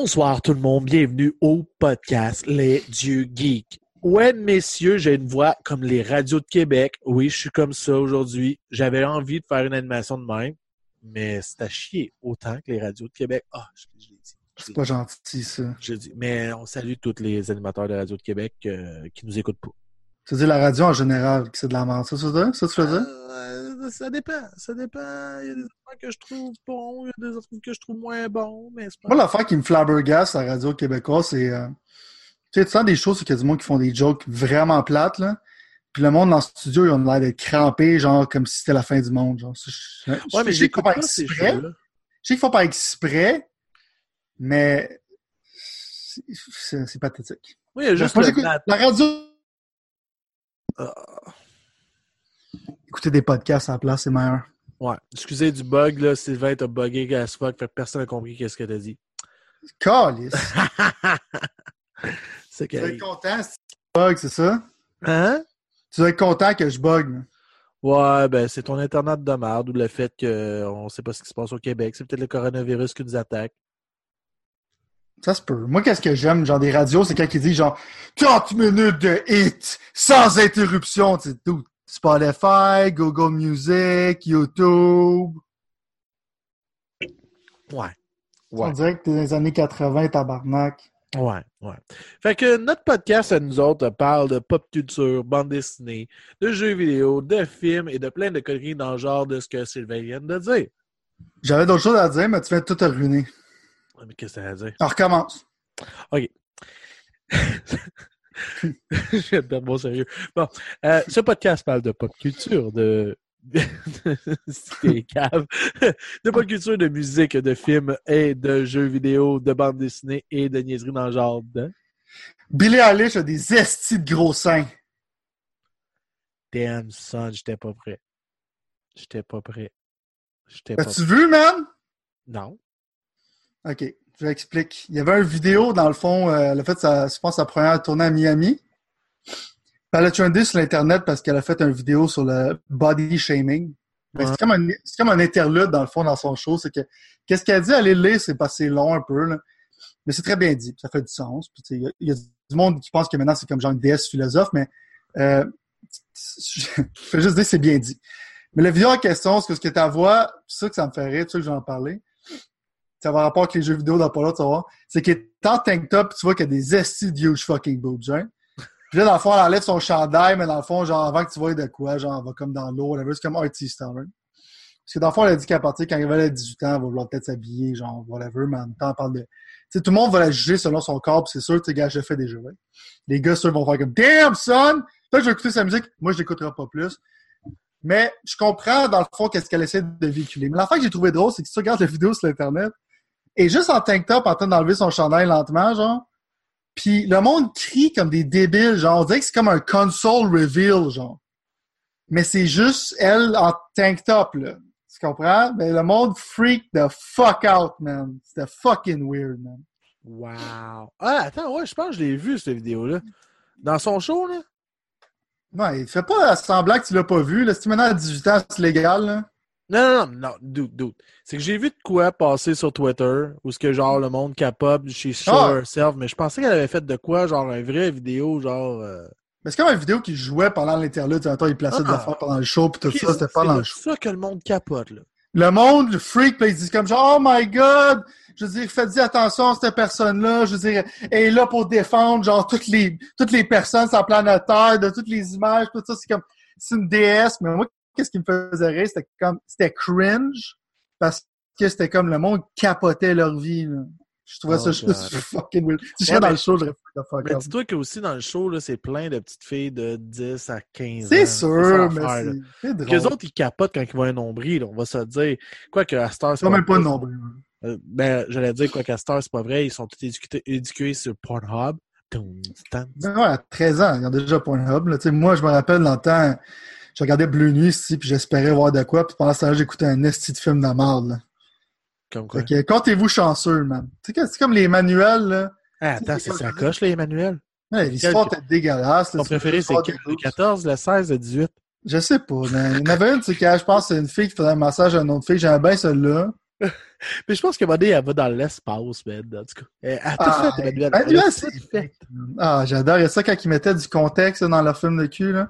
Bonsoir tout le monde, bienvenue au podcast Les Dieux Geeks. Ouais, messieurs, j'ai une voix comme les radios de Québec. Oui, je suis comme ça aujourd'hui. J'avais envie de faire une animation de même, mais c'est à chier autant que les radios de Québec. Ah, je, je l'ai dit. C'est pas gentil, ça. Je. Mais on salue tous les animateurs de radio de Québec euh, qui nous écoutent pas. Tu dire la radio en général, c'est de la merde. Ça, ça, ça, ça, tu veux dire? Euh, ça dépend, ça dépend. Il y a des affaires que je trouve bons, il y a des autres que je trouve moins bons, mais. Moi, l'affaire qui me flabbergasse à la radio québécoise, c'est. euh, tu sais, tu sens des choses, c'est qu'il y a du monde qui font des jokes vraiment plates, là. Puis le monde dans le studio, ils ont l'air d'être crampés, genre comme si c'était la fin du monde. Genre. Je, mais je sais qu'ils font pas exprès. Je sais qu'ils font pas exprès, mais c'est- pathétique. Oui, il y a juste Moi, le- j'écoute- la- radio. Ah. Écouter des podcasts à la place, c'est meilleur. Ouais, excusez du bug, là. Sylvain t'a buggé as fuck, fait que personne n'a compris qu'est-ce que t'as dit. Calice. c'est Tu vas être content si tu bug, c'est ça? Hein? Tu vas être content que je bug. Ouais, ben c'est ton internet de merde ou le fait qu'on sait pas ce qui se passe au Québec. C'est peut-être le coronavirus qui nous attaque. Ça se peut. Moi, qu'est-ce que j'aime, genre des radios, c'est quand ils disent genre 30 minutes de hit sans interruption. Tu sais, tout. Spotify, Google Music, YouTube. Ouais. On Ouais. dirait que t'es dans les années 80, tabarnak. Ouais, ouais. Fait que notre podcast à nous autres parle de pop culture, bande dessinée, de jeux vidéo, de films et de plein de conneries dans le genre de ce que Sylvain vient de dire. J'avais d'autres choses à dire, mais tu viens de tout te ruiner. Ouais, Mais qu'est-ce que ça veut dire? On recommence. Je vais te perdre mon sérieux. Bon, euh, ce podcast parle de pop culture, de. C'était cave. De pop culture, de musique, de films et de jeux vidéo, de bande dessinée et de niaiseries dans le genre de. Billy Eilish a des estis de gros seins. Damn son, j'étais pas prêt. J'étais pas prêt. J'étais pas As-tu vu, man? Non. OK, je l'explique. Il y avait une vidéo, dans le fond, euh, elle a fait, sa, je pense, sa première tournée à Miami. Elle a trendé sur l'Internet parce qu'elle a fait une vidéo sur le body shaming. Ouais. C'est comme, un- comme un interlude, dans le fond, dans son show. C'est que, qu'est-ce qu'elle dit? Allez le lire, c'est pas c'est long un peu, là. Mais c'est très bien dit. Ça fait du sens. Il y, a- il y a du monde qui pense que maintenant, c'est comme genre une déesse philosophe, mais euh, je fais juste dire que c'est bien dit. Mais la vidéo en question, c'est que ce que tu vois, c'est ça que ça me fait rire, c'est ça que j'en parlais ça va rapport avec les jeux vidéo dans pas là, tu vas voir. C'est qu'il est en tank top, tu vois qu'il y a des estis de huge fucking boobs, hein. Puis là, dans le fond, elle enlève son chandail, mais dans le fond, genre, avant que tu vois de quoi, genre, elle va comme dans l'eau, whatever. C'est comme artist style, hein. Parce que dans le fond, elle a dit qu'à partir, quand elle va à 18 ans, elle va vouloir peut-être s'habiller, genre, whatever, mais en même temps, elle parle de. Tu sais, tout le monde va la juger selon son corps, c'est sûr, tu sais, gars, je le fais déjà, ouais. Les gars, ceux vont faire comme, damn, son! Que je vais écouter sa musique. Moi, je l'écouterai pas plus. Mais je comprends, dans le fond, qu'est-ce qu'elle essaie de véhiculer. Mais l'affaire que j'ai trouvé drôle, c'est que si tu regardes la vidéo sur Internet, et juste en tank top en train d'enlever son chandail lentement, genre. Puis le monde crie comme des débiles, genre. On dirait que c'est comme un console reveal, genre. Mais c'est juste elle en tank top, là. Tu comprends? Mais le monde freak the fuck out, man. C'était fucking weird, man. Wow. Ah, attends, ouais, je pense que je l'ai vu, cette vidéo-là. Dans son show, là? Ouais, fais pas semblant que tu l'as pas vu, là. Si tu maintenant à 18 ans, c'est légal, là. Non, non, non, non, dude, dude. C'est que j'ai vu de quoi passer sur Twitter, où ce que genre le monde capote chez Show Ah! Herself, mais je pensais qu'elle avait fait de quoi, genre une vraie vidéo, genre. euh, Mais c'est comme une vidéo qu'il jouait pendant l'interlude. Tu sais, il plaçait des Ah! affaires pendant le show, pis tout ça, c'était pas c'est dans le show. ça que le monde capote, là. le monde, le freak, puis ils disent comme genre, oh my god, je veux dire, faites-y attention à cette personne-là, je veux dire, elle est là pour défendre, genre, toutes les, toutes les personnes sur la planète Terre, de toutes les images, tout ça, c'est comme, c'est une déesse, mais moi, qu'est-ce qui me faisait rire, c'était comme, c'était cringe, parce que c'était comme le monde capotait leur vie, là. Je trouvais Oh ça juste fucking weird. Si je Ouais, dans le show, j'aurais fait the fuck Mais dis-toi que aussi dans le show, c'est plein de petites filles de 10 à 15 ans. C'est sûr, mais c'est- drôle. eux autres, ils capotent quand ils voient un nombril, on va se le dire. Quoi que à Star, C'est même pas de. Euh, ben, j'allais dire, quoi qu'à Star, c'est pas vrai, ils sont tous éduqués, éduqués sur Pornhub. Ben ouais, à 13 ans, ils ont déjà Pornhub. Là. Moi, je me rappelle longtemps, je regardais Bleu Nuit ici, puis j'espérais voir de quoi, puis pendant ce temps-là, j'écoutais un esti de film de merde. Comme quoi? Comptez-vous chanceux, man. C'est comme les manuels, là. Ah, attends, c'est ça coche, là, Emmanuel? Ouais, L'histoire était dégueulasse. Ton préféré, c'est Le 14, le 16, le 18? Je sais pas, man. Il y en avait une, c'est que je pense que c'est une fille qui faisait un massage à une autre fille. J'aimais bien celle-là. Mais je pense que Modé, elle va dans l'espace, man. En tout cas, elle a tout Ah, fait, Emmanuel. ben, Elle a tout c'est- fait. Ah, j'adorais ça quand ils mettaient du contexte dans leur film de cul. Là.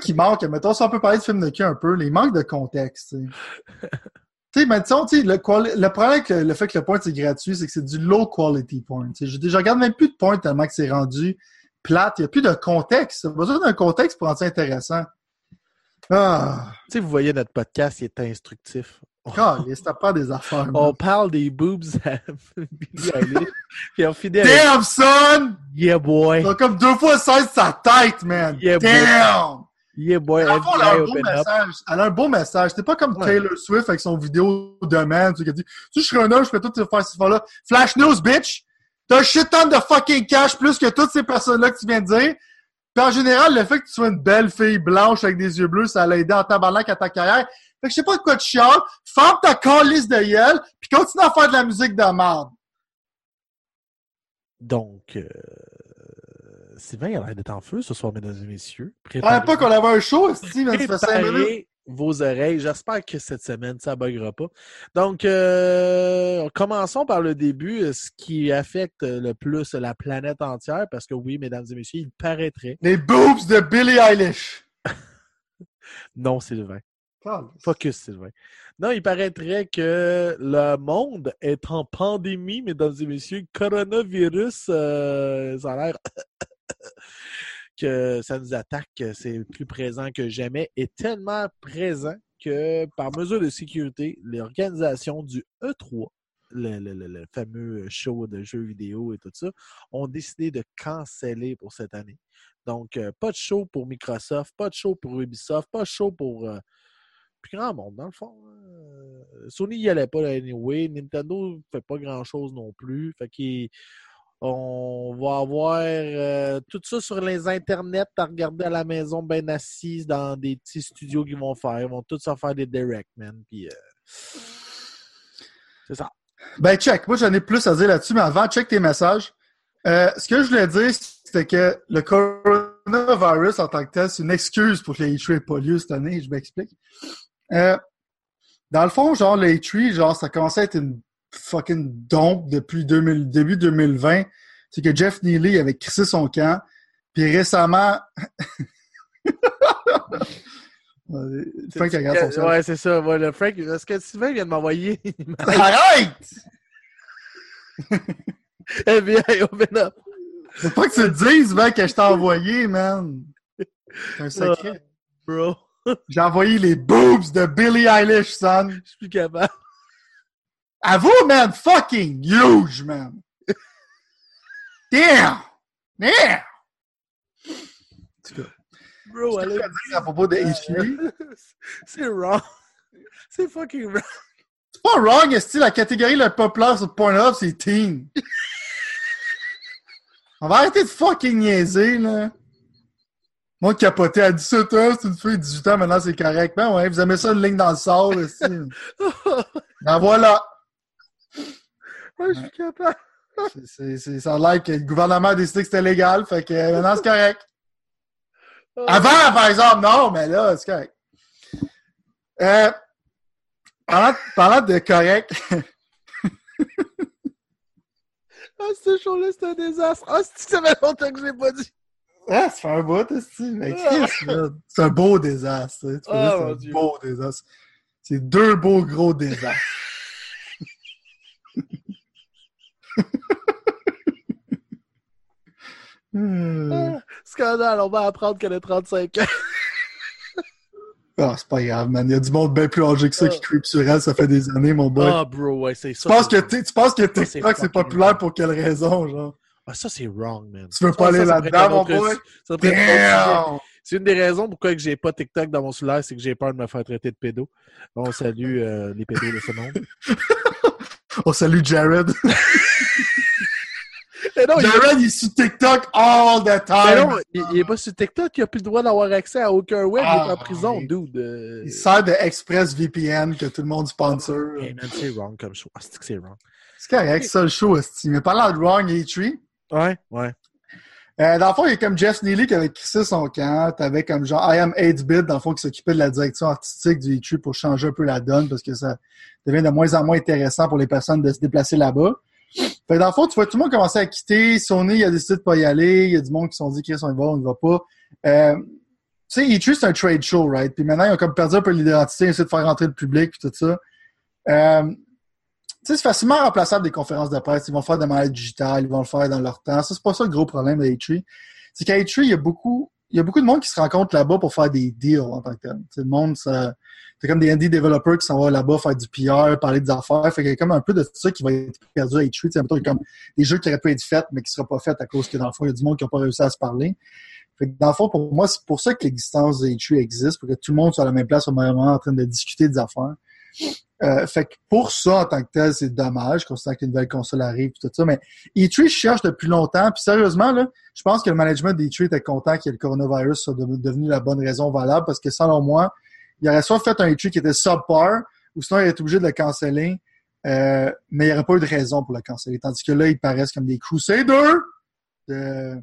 Qui manque. Mettons, si on peut parler de film de cul un peu, là, il manque de contexte. Tu sais, mais disons, tu sais, le, quali- le problème avec le, fait que le point c'est gratuit, c'est que c'est du low quality sais, Je, je regarde même plus de porn tellement que c'est rendu plate. Il n'y a plus de contexte. Il besoin d'un contexte pour rendre ça intéressant. Ah, Tu sais, vous voyez, notre podcast, il est instructif. Pas des affaires. On man. parle des boobs à Billie Eilish, puis on finit avec Damn, son! Yeah boy, T'as comme deux fois 16 sa tête, man. Yeah, boy. Damn! yeah boy, le fond, elle a un beau message. Elle a un beau message. C'était pas comme Ouais. Taylor Swift avec son vidéo de man, tu sais, qui a dit, si je serais un homme, je ferais tout ces faire ces là Flash news, bitch! T'as un shit ton de fucking cash plus que toutes ces personnes-là que tu viens de dire. Puis en général, le fait que tu sois une belle fille blanche avec des yeux bleus, ça l'a aidé en tabarnak à ta carrière. Fait que je sais pas de quoi tu chiales. Ferme ta calice de gueule, puis continue à faire de la musique de merde. Donc, euh, Sylvain il a l'air d'être en feu ce soir, mesdames et messieurs. Savais pas qu'on avait un show, man, ça fait minutes. Préparez vos oreilles. J'espère que cette semaine, ça ne buggera pas. Donc, euh, commençons par le début, euh, ce qui affecte le plus la planète entière, parce que oui, mesdames et messieurs, il paraîtrait. Les boobs de Billie Eilish. Non, Sylvain. Focus, Sylvain. Non, il paraîtrait que le monde est en pandémie, mesdames et messieurs. Coronavirus, euh, ça a l'air que ça nous attaque, que c'est plus présent que jamais, et tellement présent que par mesure de sécurité, l'organisation du E3, le, le- le- le fameux show de jeux vidéo et tout ça, ont décidé de canceller pour cette année. Donc, euh, pas de show pour Microsoft, pas de show pour Ubisoft, pas de show pour euh, grand monde, dans le fond. Euh, Sony y allait pas anyway. Nintendo fait pas grand chose non plus. Fait qu'il on va avoir euh, tout ça sur les internets à regarder à la maison, bien assises dans des petits studios qu'ils vont faire. Ils vont tous en faire des direct, man. Euh, c'est ça. Ben, check. Moi, j'en ai plus à dire là-dessus, mais avant, check tes messages. Euh, ce que je voulais dire, c'était que le coronavirus en tant que tel, c'est une excuse pour que le E3 n'ait pas lieu cette année. Je m'explique. Euh, dans le fond, genre, le E3, genre, ça commençait à être une fucking dompe depuis 2000 début 2020. C'est que Jeff Neely avait crissé son camp. Puis récemment... Frank regarde son sel. Ouais, c'est ça. Voilà, Frank, est-ce que Sylvain vient de m'envoyer Arrête! FBI, open up. Faut pas que tu te dises, mec, que je t'ai envoyé, man. C'est un secret. Bro, J'ai envoyé les boobs de Billie Eilish, son. je suis plus capable. Avoue, man, fucking huge, man. Damn! Damn! En tout cas, Bro, ce que elle je a veux dire à propos de H3, C'est wrong. C'est fucking wrong. c'est pas wrong, est la catégorie la populaire sur Pornhub, c'est teen. On va arrêter de fucking niaiser, là. Moi, capoté à 17 ans, c'est une fille de 18 ans, maintenant c'est correct. Ben ouais, vous aimez ça, une ligne dans le sol, aussi. Ben voilà. Ouais, je suis capable. C'est- c'est- c'est- ça a l'air que le gouvernement a décidé que c'était légal, fait que euh, maintenant c'est correct. Avant, par exemple, non, mais là, c'est correct. Euh, parlant, parlant de correct, Ah, ce show-là, c'est un désastre. Ah, c'est ça fait longtemps que je l'ai pas dit? Ah, ça fait un bout, aussi, mais Chris, là, c'est un beau désastre. hein. Dire, c'est un Dieu. beau désastre. C'est deux beaux gros désastres. Hmm. Ah, scandale, on va apprendre qu'elle a 35 ans. Ah, c'est pas grave, man. Il y a du monde bien plus âgé que ça qui Ah. creep sur elle, ça fait des années, mon boy. Ah, bro, ouais, c'est ça. tu, penses que, tu penses que TikTok, c'est populaire pour quelle raison, genre? Ah, ça, c'est wrong, man. Tu veux pas aller ça, ça là-dedans, mon boy? C'est une des raisons pourquoi que j'ai pas TikTok dans mon cellulaire, c'est que j'ai peur de me faire traiter de pédo. Bon, salue euh, les pédos de ce monde. On salue Jared. Mais non, il, Jared, il est sur TikTok all the mais time. non, il, il est pas sur TikTok, il a plus le droit d'avoir accès à aucun web, il est Ah, en prison, oui. dude. euh. Il sert de ExpressVPN que tout le monde sponsor. Hey, man, c'est wrong comme show. Ah, c'est que c'est wrong. C'est correct, ça, le show. Mais parlant de Wrong E3, Ouais, ouais. Euh, dans le fond, il y a comme Jeff Neely qui avait crissé son camp. T'avais comme genre I am 8-bit, dans le fond, qui s'occupait de la direction artistique du E3 pour changer un peu la donne parce que ça devient de moins en moins intéressant pour les personnes de se déplacer là-bas. Dans le fond, tu vois tout le monde commencer à quitter. Sony, il a décidé de pas y aller. Il y a du monde qui se sont dit, on y va, on y va pas. Euh, tu sais, E3, c'est un trade show, right? Puis maintenant, ils ont comme perdu un peu l'identité, ils essaient de faire rentrer le public puis tout ça. Euh, c'est facilement remplaçable des conférences de presse. Ils vont faire de manière digitale, ils vont le faire dans leur temps. Ça, c'est pas ça le gros problème de E3. C'est qu'à E3, il y a beaucoup, il y a beaucoup de monde qui se rencontre là-bas pour faire des deals en tant que tel. le monde, c'est comme des indie developers qui s'en vont là-bas faire du PR, parler des affaires. Fait qu'il y a comme un peu de ça qui va être perdu à E3. Tu sais, il y a comme des jeux qui auraient pu être faits, mais qui ne seront pas faits à cause que dans le fond, il y a du monde qui n'a pas réussi à se parler. Fait que dans le fond, pour moi, c'est pour ça que l'existence de E3 existe, pour que tout le monde soit à la même place au même moment en train de discuter des affaires. Euh, fait que pour ça, en tant que tel, c'est dommage, considérant qu'une nouvelle console arrive et tout ça. Mais E3 cherche depuis longtemps. Puis sérieusement, là, je pense que le management d'E3 était content que le coronavirus soit devenu la bonne raison valable parce que selon moi, il aurait soit fait un E3 qui était subpar ou sinon il aurait été obligé de le canceller. Euh, mais il n'y aurait pas eu de raison pour le canceller. Tandis que là, ils paraissent comme des Crusaders de,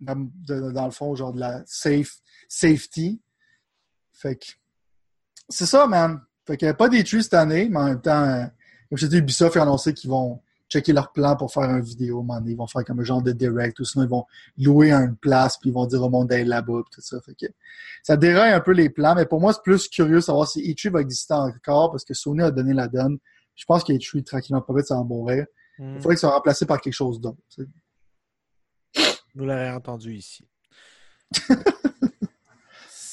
de, dans le fond, genre de la safe, safety. Fait que c'est ça, man. Fait qu'il n'y a pas d'études cette année, mais en même temps, euh, comme je dit, Ubisoft a annoncé qu'ils vont checker leur plan pour faire un vidéo. Man. Ils vont faire comme un genre de direct ou sinon ils vont louer une place puis ils vont dire au monde d'aller là-bas tout ça. Fait que ça déraille un peu les plans, mais pour moi, c'est plus curieux de savoir si E3 va exister encore parce que Sony a donné la donne. Je pense qu'E3, tranquillement, pas vite, ça va mourir. Il hmm. faudrait qu'ils soient remplacés par quelque chose d'autre. Vous l'avez entendu ici.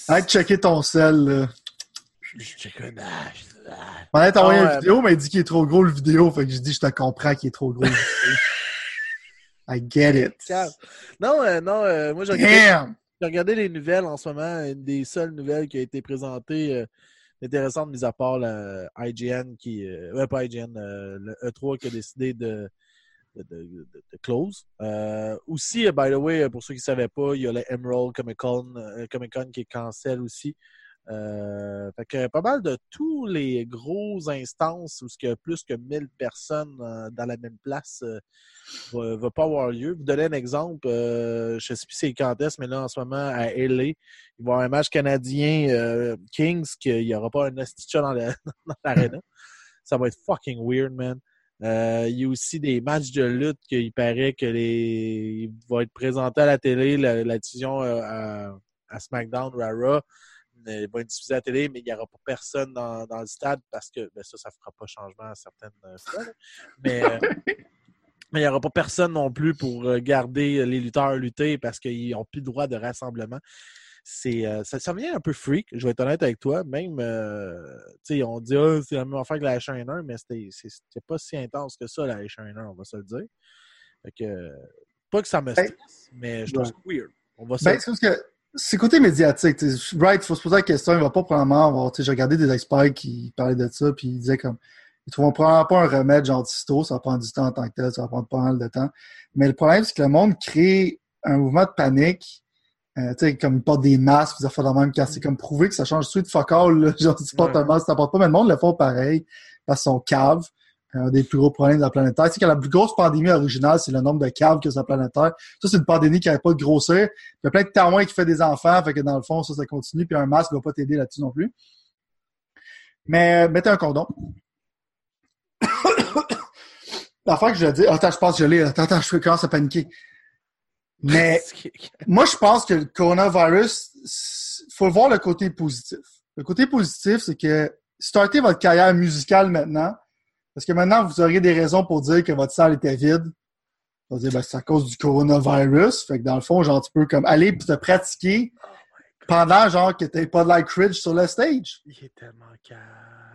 Arrête de checker ton sel, là. Je On a envoyé une vidéo, mais il dit qu'il est trop gros le vidéo. Fait que je dis, je te comprends qu'il est trop gros. I get it. Non, euh, non, euh, moi j'ai regardé, regardé, les nouvelles en ce moment. Une des seules nouvelles qui a été présentée euh, intéressante, mis à part la IGN qui. ouais, pas IGN, le E3 qui a décidé de, de, de, de close. aussi, by the way, pour ceux qui ne savaient pas, il y a le Emerald Comic Con, Comic -Con qui est cancel aussi. Euh, fait que pas mal de tous les grosses instances où il y a plus que 1000 personnes euh, dans la même place euh, va, va, pas avoir lieu. Vous donner un exemple, je sais plus c'est quand est-ce, mais là en ce moment à LA, il va y avoir un match canadien Kings qu'il n'y aura pas un Asticha dans l'arena. Ça va être fucking weird, man. il y a aussi des matchs de lutte qu'il paraît que les vont être présentés à la télé, la, diffusion à, à SmackDown ou à Raw il va être diffusé à la télé, mais il n'y aura pas personne dans, dans, le stade parce que ben ça, ça ne fera pas changement à certaines euh, fois. Mais, euh, mais il n'y aura pas personne non plus pour euh, garder les lutteurs lutter parce qu'ils n'ont plus le droit de rassemblement. C'est, ça, ça vient un peu freak, je vais être honnête avec toi. Même, tu sais, on dit, oh, c'est la même affaire que la H1N1, mais c'était, pas si intense que ça, la H1N1, on va se le dire. Fait que, pas que ça me ben, stresse, mais je trouve ça weird. On va ben, que c'est côté médiatique. Right, il faut se poser la question. Il va pas probablement avoir. J'ai regardé des experts qui parlaient de ça, puis ils disaient comme. Ils trouveront probablement pas un remède genre d'histo, ça va prendre du temps en tant que tel, ça va prendre pas mal de temps. Mais le problème, c'est que le monde crée un mouvement de panique. Euh, tu sais, comme ils portent des masques, ils font même car c'est comme prouver que ça change tout de fuck all, genre tu portes un masque, ça porte pas, mais le monde le font pareil, parce qu'ils sont caves un des plus gros problèmes de la planète Terre. Tu sais que la plus grosse pandémie originale, c'est le nombre de caves que sur la planète Terre. Ça, c'est une pandémie qui n'arrête pas de grossir. Il y a plein de témoins qui fait des enfants, fait que dans le fond, ça, ça continue, puis un masque ne va pas t'aider là-dessus non plus. Mais euh, mettez un condom. L'affaire que je dis, attends, je pense que je l'ai, attends, attends, je commence à paniquer. Mais moi, je pense que le coronavirus, il faut voir le côté positif. Le côté positif, c'est que startez votre carrière musicale maintenant, parce que maintenant, vous auriez des raisons pour dire que votre salle était vide. Vous allez dire, ben, c'est à cause du coronavirus. Fait que dans le fond, genre, tu peux comme aller te pratiquer pendant, genre, que t'es pas de like Ridge sur le stage. Il est tellement calme.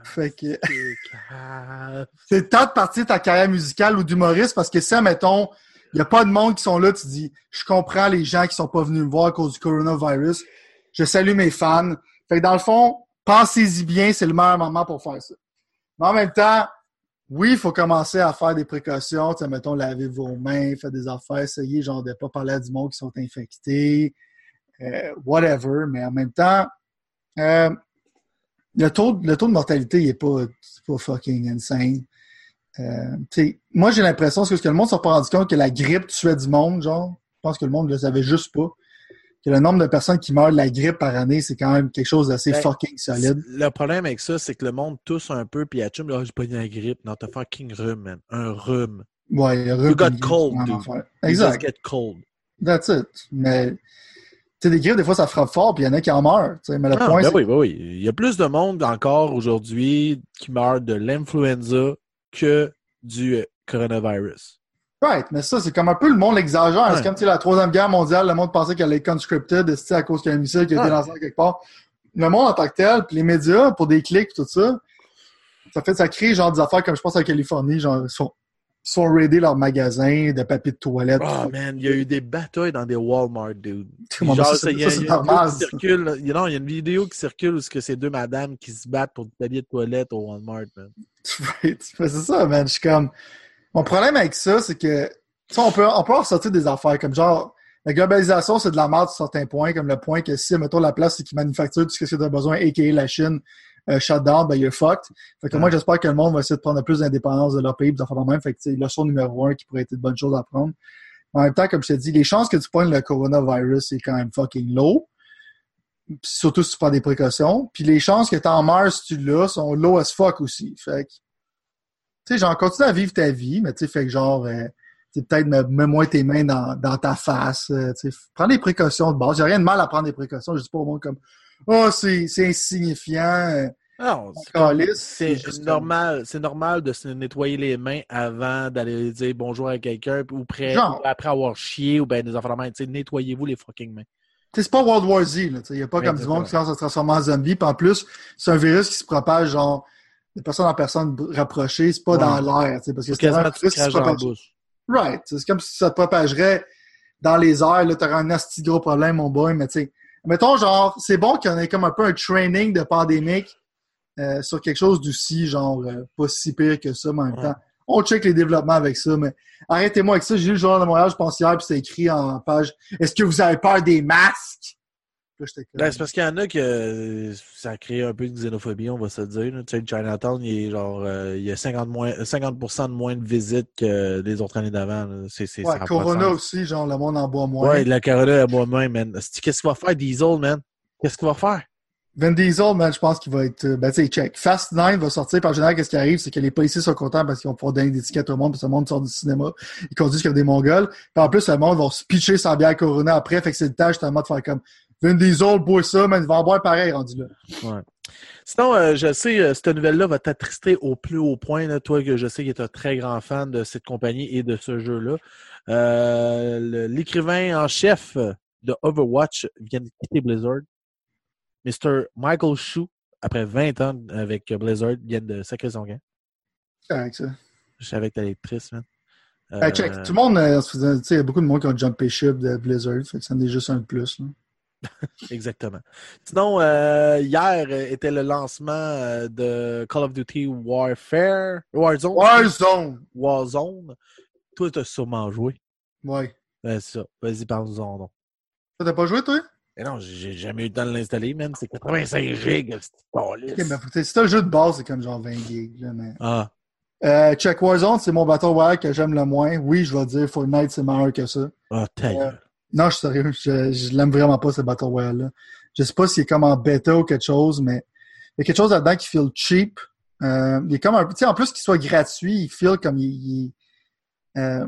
Fait que. c'est temps de partir ta carrière musicale ou d'humoriste parce que si, mettons, il n'y a pas de monde qui sont là, tu dis, je comprends les gens qui sont pas venus me voir à cause du coronavirus. Je salue mes fans. Fait que dans le fond, pensez-y bien, c'est le meilleur moment pour faire ça. Mais en même temps, oui, il faut commencer à faire des précautions. Tu mettons, laver vos mains, faire des affaires, essayer genre de ne pas parler à du monde qui sont infectés, euh, whatever. Mais en même temps, euh, le, taux, de mortalité n'est pas, fucking insane. Euh, t'sais, moi, j'ai l'impression que, que le monde s'est pas rendu compte que la grippe tuait du monde, genre. Je pense que le monde ne le savait juste pas. Que le nombre de personnes qui meurent de la grippe par année, c'est quand même quelque chose d'assez Ben, fucking solide. Le problème avec ça, c'est que le monde tousse un peu, puis achum, là, j'ai pas eu la grippe. Non, t'as fucking rhume, man. Un rhume. Ouais, You rhume, got grippe, cold, un dude. enfer. You Exact. just get cold. That's it. Mais, tu sais, des grippes, des fois, ça frappe fort, puis il y en a qui en meurent. tu sais. Mais le Ah, point, ben oui, ben oui. Il y a plus de monde encore aujourd'hui qui meurt de l'influenza que du euh, coronavirus. Right, mais ça, c'est comme un peu le monde exagère. Ouais. C'est comme sais, la troisième guerre mondiale, le monde pensait qu'elle allait être conscripted à cause qu'il y a un missile qui a été lancé quelque part. Le monde en tant que tel, puis les médias, pour des clics tout ça, ça fait ça crée genre des affaires comme je pense en Californie, genre ils sont, sont raidés leurs magasins de papier de toilette. Oh man, il y a eu des batailles dans des Walmart, dude. Genre, ça, il y a, ça, il y a une vidéo normal. qui circule. là. Il y a- Non, il y a une vidéo qui circule où c'est deux madames qui se battent pour du papier de toilette au Walmart, man. Right. C'est ça, man. Je suis comme. Mon problème avec ça, c'est que. Tu sais, on peut, on peut en ressortir des affaires comme genre. La globalisation, c'est de la merde sur certains points, comme le point que si, mettons, la place, c'est qu'ils manufacturent tout ce que tu as besoin, a.k.a. la Chine, euh, shut down, ben, you're fucked. Fait que Ouais. moi, j'espère que le monde va essayer de prendre plus d'indépendance de leur pays, d'en faire même. Fait que, tu sais, leçon numéro un qui pourrait être une bonne chose à prendre. En même temps, comme je te dis, les chances que tu pognes le coronavirus, c'est quand même fucking low. Puis surtout si tu prends des précautions. Puis les chances que t'en meurs si tu l'as sont low as fuck aussi. Fait que, tu sais, genre, continue à vivre ta vie, mais tu sais, fait que genre, euh, tu sais, peut-être mets, moins tes mains dans, dans ta face, euh, tu sais, prends des précautions de base. J'ai rien de mal à prendre des précautions. Je dis pas au monde comme, oh, c'est, c'est insignifiant. euh, Non, c'est comme- normal, c'est normal de se nettoyer les mains avant d'aller dire bonjour à quelqu'un ou après avoir chié ou ben des affaires de. Tu nettoyez-vous les fucking mains. Tu sais, c'est pas World War Z, là. Il n'y a pas Ouais, comme du monde qui commence à se transformer en zombie. Puis en plus, c'est un virus qui se propage, genre, de personne en personne rapprochée. C'est pas Ouais. dans l'air, tu sais, parce que c'est quasiment tu. Right. C'est comme si ça te propagerait dans les airs, là, t'aurais un asti gros problème, mon boy, mais tu sais, mettons, genre, c'est bon qu'il y en ait comme un peu un training de pandémique euh, sur quelque chose d'aussi, genre, euh, pas si pire que ça, mais en même Ouais. temps, on check les développements avec ça, mais arrêtez-moi avec ça. J'ai lu le Journal de Montréal, je pense hier, puis c'est écrit en page « Est-ce que vous avez peur des masques? » Là, j'étais comme- Ben, c'est parce qu'il y en a que euh, ça a créé un peu de xénophobie, on va se dire. Tu sais, le Chinatown, il est genre euh, il y a 50, moins, 50% de moins de visites que les autres années d'avant. C'est, Ouais, Corona aussi, genre, le monde en boit moins. Ouais, la Corona à moi-même, man. C'est- Qu'est-ce qu'il va faire, Diesel, man? Qu'est-ce qu'il va faire? Vin Diesel, man, je pense qu'il va être. euh, Ben, tu sais, check. Fast 9 va sortir. Par général, qu'est-ce qui arrive? C'est que les policiers sont contents parce qu'ils vont pouvoir donner des tickets au monde, parce que le monde sort du cinéma. Ils conduisent comme des Mongols. Puis en plus, le monde va se pitcher sans bière Corona après. Fait que c'est le temps, justement, de faire comme Vin Diesel, bois ça, man. Il va en boire pareil, rendu là. Sinon, euh, je sais, euh, cette nouvelle-là va t'attrister au plus haut point. Là, toi, que je sais que tu es un très grand fan de cette compagnie et de ce jeu-là. Euh, L'écrivain en chef de Overwatch vient de quitter Blizzard. Mr. Michael Shu, après 20 ans avec Blizzard, vient de sacrer son. C'est correct, ça. Je savais que t'allais être triste, man. Ben, check. Euh, Tout le monde, il y a beaucoup de monde qui ont jumpé ship de Blizzard. Fait que ça en est juste un de plus, là. Exactement. Sinon, euh, hier euh, était le lancement euh, de Call of Duty Warfare. Warzone. Warzone! Warzone. Toi, t'as sûrement joué. Ouais. Ben, c'est ça. Vas-y, parle-en donc. Ça, T'as pas joué, toi? Mais non, j'ai jamais eu le temps de l'installer, man. C'est 85 gigs, c'est Ok, mais t'as le jeu de base, c'est comme genre 20 gigs, là, mais. Ah, Euh, check Warzone, c'est mon Battle Royale que j'aime le moins. Oui, je vais dire Fortnite, c'est meilleur que ça. ah, ta Euh. Non, je suis sérieux. Je, je l'aime vraiment pas, ce Battle Royale-là. Je sais pas s'il est comme en bêta ou quelque chose, mais il y a quelque chose là-dedans qui feel cheap. Euh, il est comme un tu sais, en plus qu'il soit gratuit, il feel comme euh,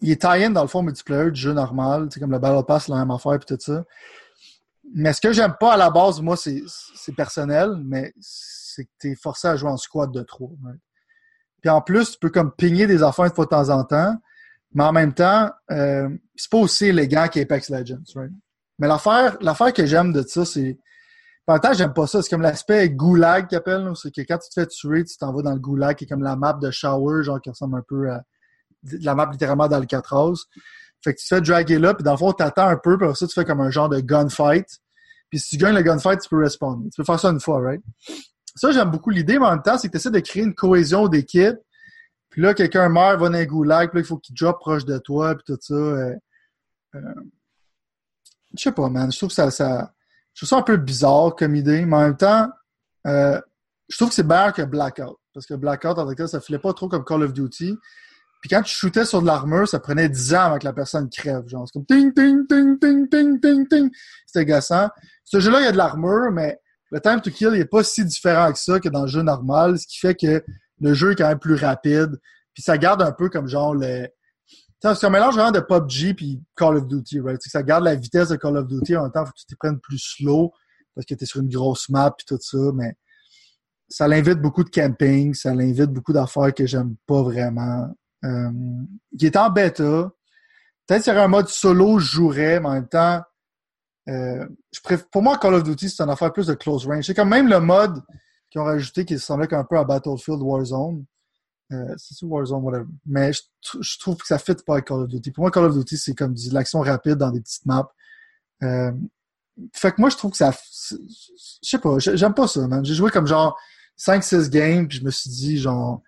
il est tie-in dans le fond multiplayer du jeu normal, tu sais, comme le Battle Pass, la même affaire et tout ça. Mais ce que j'aime pas à la base, moi, c'est, c'est personnel, mais c'est que t'es forcé à jouer en squad de trop. right? Puis en plus, tu peux comme pigner des affaires une fois de temps en temps, mais en même temps, euh, c'est pas aussi élégant qu'Apex Legends, right? Mais l'affaire, l'affaire que j'aime de ça, c'est. En temps, j'aime pas ça. C'est comme l'aspect goulag qu'ils appellent. C'est que quand tu te fais tuer, tu t'en vas dans le goulag, qui est comme la map de Shower, genre qui ressemble un peu à la map littéralement d'Alcatraz. Fait que tu te fais draguer là, puis dans le fond, t'attends un peu, puis après ça, tu fais comme un genre de gunfight. Puis si tu gagnes le gunfight, tu peux respawn. Tu peux faire ça une fois, right? Ça, j'aime beaucoup l'idée, mais en même temps, c'est que tu essaies de créer une cohésion d'équipe. Puis là, quelqu'un meurt, va dans un goulag, puis là, il faut qu'il drop proche de toi, puis tout ça. euh, euh, je sais pas, man. Je trouve que ça, ça. Je trouve ça un peu bizarre comme idée, mais en même temps, euh, je trouve que c'est meilleur que Blackout. parce que Blackout, en cas, ça filait pas trop comme Call of Duty. Puis quand tu shootais sur de l'armure, ça prenait 10 ans avant que la personne crève. Genre, c'est comme ting, ting, ting, ting, ting, ting, ting. C'était agaçant. Ce jeu-là, il y a de l'armure, mais le time to kill, il est pas si différent que ça que dans le jeu normal, ce qui fait que le jeu est quand même plus rapide. Puis ça garde un peu comme genre le... C'est un mélange vraiment de PUBG puis Call of Duty, right? Ça garde la vitesse de Call of Duty en même temps, faut que tu te prennes plus slow parce que tu es sur une grosse map puis tout ça, mais ça l'invite beaucoup de camping, ça l'invite beaucoup d'affaires que j'aime pas vraiment. Euh, il est en bêta. Peut-être qu'il y aurait un mode solo, je jouerais, mais en même temps, euh, je préfère, pour moi, Call of Duty, c'est une affaire plus de close range. C'est comme même le mode qu'ils ont rajouté qui semblait un peu à Battlefield Warzone. Euh, c'est Warzone, whatever. Mais je, trouve que ça fit pas avec Call of Duty. Pour moi, Call of Duty, c'est comme de l'action rapide dans des petites maps. Euh, fait que moi, je trouve que ça. Je sais pas, j'aime pas ça, man. J'ai joué comme genre 5-6 games, puis je me suis dit, genre,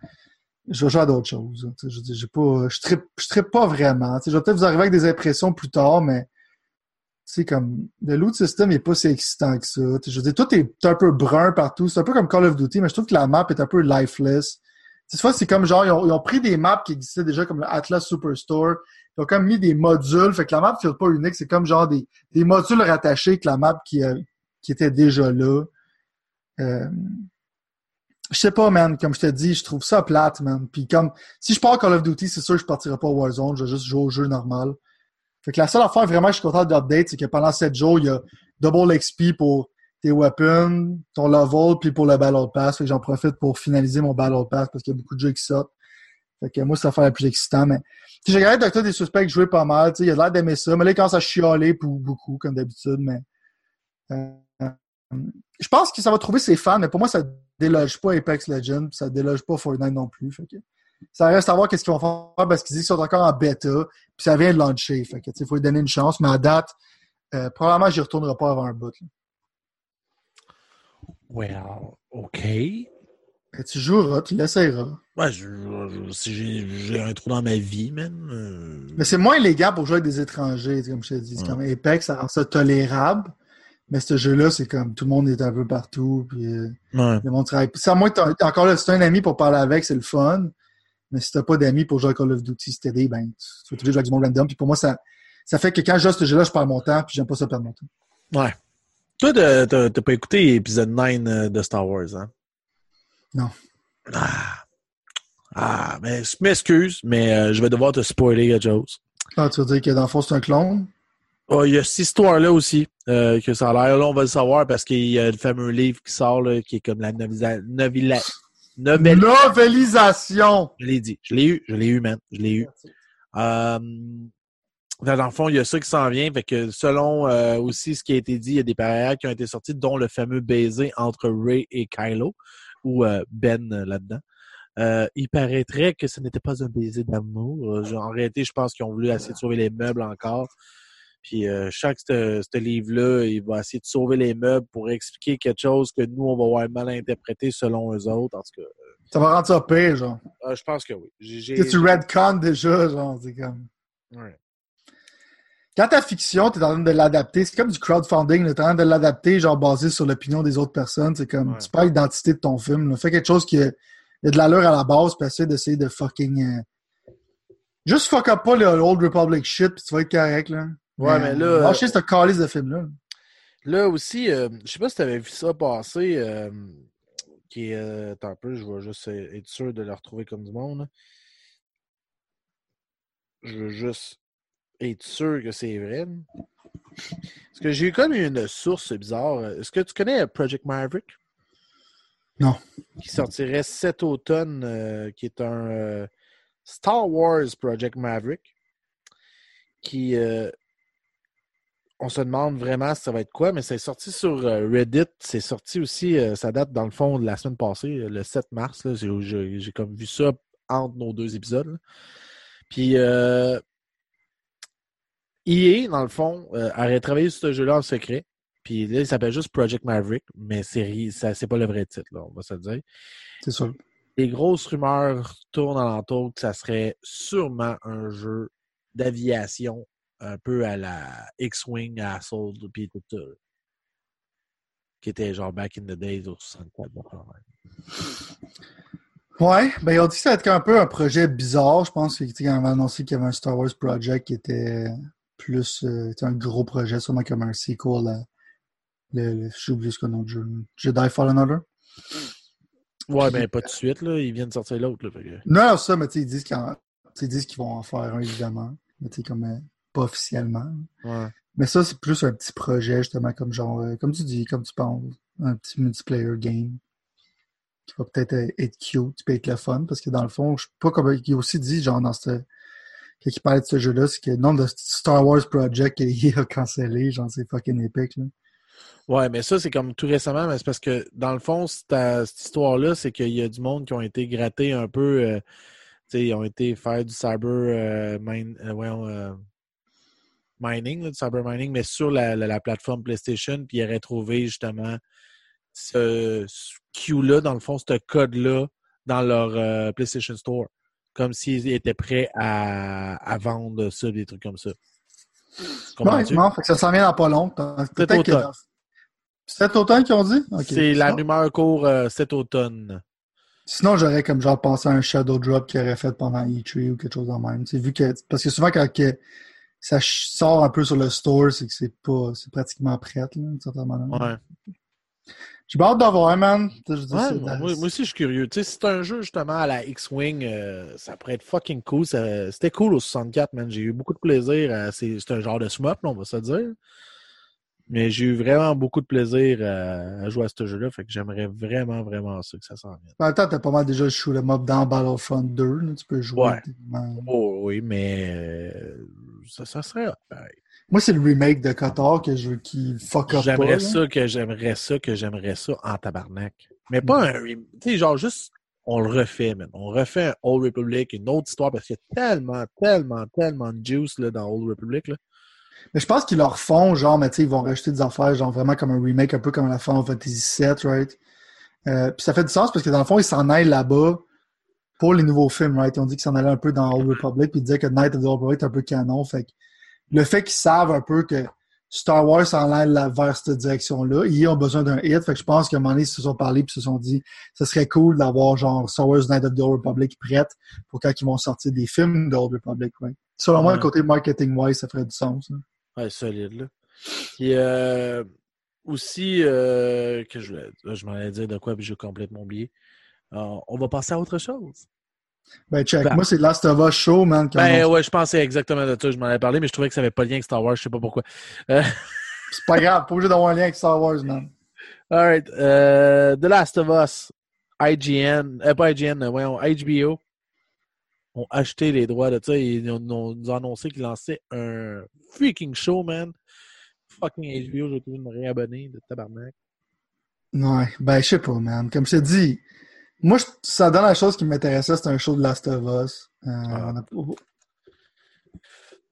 je vais jouer à d'autres choses. Je j'ai pas, je trippe, je pas vraiment. je vais peut-être vous arriver avec des impressions plus tard, mais c'est comme le loot system n'est pas si excitant que ça. je veux dire, tout est un peu brun partout. C'est un peu comme Call of Duty, mais je trouve que la map est un peu lifeless. Cette fois, c'est comme genre, ils ont, pris des maps qui existaient déjà comme le Atlas Superstore. Ils ont comme mis des modules. Fait que la map ne pas unique. C'est comme genre des, des modules rattachés avec la map qui, euh, qui était déjà là. Euh, je sais pas, man. Comme je te dis, je trouve ça plate, man. Puis comme, si je pars Call of Duty, c'est sûr que je partirai pas au Warzone. Je vais juste jouer au jeu normal. Fait que la seule affaire vraiment je suis content d'update, c'est que pendant 7 jours, il y a double XP pour tes weapons, ton level, puis pour le Battle Pass. Fait que j'en profite pour finaliser mon Battle Pass parce qu'il y a beaucoup de jeux qui sortent. Fait que moi, c'est l'affaire la plus excitante. Mais j'ai regardé Docteur des Suspects jouer pas mal. Il a l'air d'aimer ça. Mais là, il commence à chialer pour beaucoup, comme d'habitude. Mais euh, je pense que ça va trouver ses fans, mais pour moi, ça déloge pas Apex Legends, ça déloge pas Fortnite non plus. Ça reste à voir qu'est-ce qu'ils vont faire parce qu'ils disent qu'ils sont encore en bêta, puis ça vient de launcher. Fait que, il faut lui donner une chance, mais à date, euh, probablement, j'y retournerai pas avant un bout. Là. Well, OK. tu joueras, tu l'essayeras. Ouais, si j'ai un trou dans ma vie, même. Euh, mais c'est moins illégal pour jouer avec des étrangers, comme je te dis. Comme Apex, ça rend ça tolérable. Mais ce jeu-là, c'est comme tout le monde est un peu partout. Puis, euh, ouais. le monde travaille. Ça, moi, encore là, c'est un ami pour parler avec, c'est le fun. Mais si t'as pas d'amis pour jouer à Call of Duty, si des, ben, tu vas toujours jouer avec du monde random. Puis pour moi, ça, ça fait que quand je joue à ce jeu-là, je perds mon temps, puis j'aime pas ça perdre mon temps. Ouais. Toi, t'as pas écouté l'épisode 9 euh, de Star Wars, hein? Non. Ah. Ah, mais je m'excuse, mais euh, je vais devoir te spoiler quelque chose. Ah, tu veux dire que dans le fond, c'est un clone? Oh, il y a cette histoire-là aussi, euh, que ça a l'air. Là, on va le savoir parce qu'il y a le fameux livre qui sort, là, qui est comme la novella, Novélisation. Je l'ai dit. Je l'ai eu. Je l'ai eu, man. Je l'ai eu. Euh, dans le fond, il y a ça qui s'en vient. Fait que selon euh, aussi ce qui a été dit, il y a des parallèles qui ont été sortis, dont le fameux baiser entre Ray et Kylo, ou euh, Ben là-dedans. il paraîtrait que ce n'était pas un baiser d'amour. En réalité, je pense qu'ils ont voulu essayer de sauver les meubles encore. Puis chaque ce livre-là, il va essayer de sauver les meubles pour expliquer quelque chose que nous, on va avoir mal interprété selon eux autres. En tout cas, ça va rendre ça pire, genre. je pense que oui. Tu redcon déjà, genre, c'est comme. Ouais. Quand ta fiction, tu es en train de l'adapter, c'est comme du crowdfunding, tu es en train de l'adapter, genre basé sur l'opinion des autres personnes. C'est comme, tu perds l'identité de ton film. Fais quelque chose qui a, a de l'allure à la base, puis essaie d'essayer de fucking. Euh, juste fuck up pas le Old Republic shit, puis tu vas être correct, là. Ouais, mais, là. Lâchez ce calice de film-là. Là aussi, euh, je sais pas si tu avais vu ça passer, euh, qui est. Euh, un peu, je vais juste être sûr de le retrouver comme du monde. Je veux juste être sûr que c'est vrai. Parce que j'ai eu comme une source bizarre. Est-ce que tu connais Project Maverick? Non. Qui sortirait cet automne, qui est un Star Wars Project Maverick. Qui on se demande vraiment si ça va être quoi, mais c'est sorti sur euh, Reddit. C'est sorti aussi, euh, ça date dans le fond de la semaine passée, euh, le 7 mars. J'ai comme vu ça entre nos deux épisodes. Puis euh, EA, dans le fond, aurait travaillé sur ce jeu-là en secret. Puis là, il s'appelle juste Project Maverick, mais c'est pas le vrai titre, on va se le dire. C'est ça. Les grosses rumeurs tournent alentour que ça serait sûrement un jeu d'aviation un peu à la X-Wing Assault, puis tout ça. Qui était genre back in the days au 64. Ouais, ben ils ont dit que ça allait être un peu un projet bizarre. Je pense qu'ils avaient annoncé qu'il y avait un Star Wars Project qui était plus euh, un gros projet, sûrement comme un sequel à le, j'ai oublié ce a de jeu. Jedi Fallen Order. Ouais, ben pas tout de suite, là. Ils viennent de sortir l'autre. Là, que... Non, ça, mais ils disent qu'ils qu'ils vont en faire un, évidemment. Mais tu comme euh, pas officiellement. Ouais. Mais ça, c'est plus un petit projet, justement, comme genre, euh, comme tu dis, comme tu penses, un petit multiplayer game qui va peut-être être cute, qui peut être le fun, parce que dans le fond, je sais pas comment il a aussi dit, genre, dans ce quand il parlait de ce jeu-là, c'est que le nom de Star Wars Project qu'il a cancellé, genre, c'est fucking épique, là. Ouais, mais ça, c'est comme tout récemment, mais c'est parce que, dans le fond, cette, cette histoire-là, c'est qu'il y a du monde qui ont été grattés un peu, euh, tu sais, ils ont été faire du cyber euh, euh, ouais, mining, là, du cyber mining, mais sur la, la, la plateforme PlayStation, puis ils auraient trouvé justement ce, ce Q-là, dans le fond, ce code-là, dans leur PlayStation Store comme s'ils étaient prêts à, à, vendre ça, des trucs comme ça. Ouais, non, fait que ça s'en vient dans pas long. Cet automne. Cet automne qu'ils ont dit? Okay. C'est la rumeur court euh, cet automne. Sinon, j'aurais comme genre pensé à un Shadow Drop qu'il aurait fait pendant E3 ou quelque chose de même. vu que, parce que souvent, quand ça sort un peu sur le store, c'est que c'est pas c'est pratiquement prêt, là, d'une certaine manière. Ouais. J'ai hâte d'avoir, man. Ouais, moi, moi, aussi, je suis curieux. Tu sais, si c'est un jeu justement à la X-Wing, euh, ça pourrait être fucking cool. C'était cool au 64, man. J'ai eu beaucoup de plaisir. Euh, c'est un genre de swap, on va se dire. Mais j'ai eu vraiment beaucoup de plaisir à, à jouer à ce jeu-là. Fait que j'aimerais vraiment, vraiment ça que ça s'en vienne. Temps, t'as pas mal déjà joué le mob dans Battlefront 2. Là. Tu peux jouer. Ouais. Oh, oui, mais euh, ça, ça serait. Moi, c'est le remake de Cotard que je veux qu'il fuck up. J'aimerais ça que j'aimerais ça que j'aimerais ça en tabarnak. Mais pas un remake. Tu sais, genre juste on le refait, man. On refait un Old Republic, une autre histoire, parce qu'il y a tellement, tellement, tellement de juice là, dans Old Republic. Là. Mais je pense qu'ils leur font, genre, mais tu sais, ils vont rajouter des affaires, genre vraiment comme un remake, un peu comme la Final Fantasy VII, right? Euh, puis ça fait du sens parce que dans le fond, ils s'en aillent là-bas pour les nouveaux films, right? Ils ont dit qu'ils s'en allaient un peu dans Old Republic, puis ils disaient que Night of the Old Republic est un peu canon. Fait que le fait qu'ils savent un peu que Star Wars s'en aille vers cette direction-là, ils ont besoin d'un hit. Fait que je pense qu'à un moment donné, ils se sont parlé puis se sont dit ce serait cool d'avoir genre Star Wars Night of the Old Republic prête pour quand ils vont sortir des films de Old Republic, right? Selon ouais. moi, le côté marketing-wise, ça ferait du sens. Hein. Ouais, solide, là. Puis, euh, aussi, euh, que je, je m'en allais dire de quoi, puis j'ai complètement oublié. Alors, on va passer à autre chose. Ben, check. Ben, Moi, c'est Last of Us Show, man. Ben, ouais, je pensais exactement de ça. Je m'en avais parlé, mais je trouvais que ça n'avait pas de lien avec Star Wars. Je sais pas pourquoi. Euh... c'est pas grave. Pas obligé d'avoir un lien avec Star Wars, man. Alright. Euh, The Last of Us, IGN, euh, pas IGN, voyons, HBO ont acheté les droits de ça ils ont, nous ont annoncé qu'ils lançaient un freaking show, man. Fucking HBO, j'ai trouvé me réabonner de tabarnak. Ouais, ben, je sais pas, man. Comme je te dis, moi, ça donne la chose qui m'intéressait, c'était un show de Last of Us. Euh, ah. a...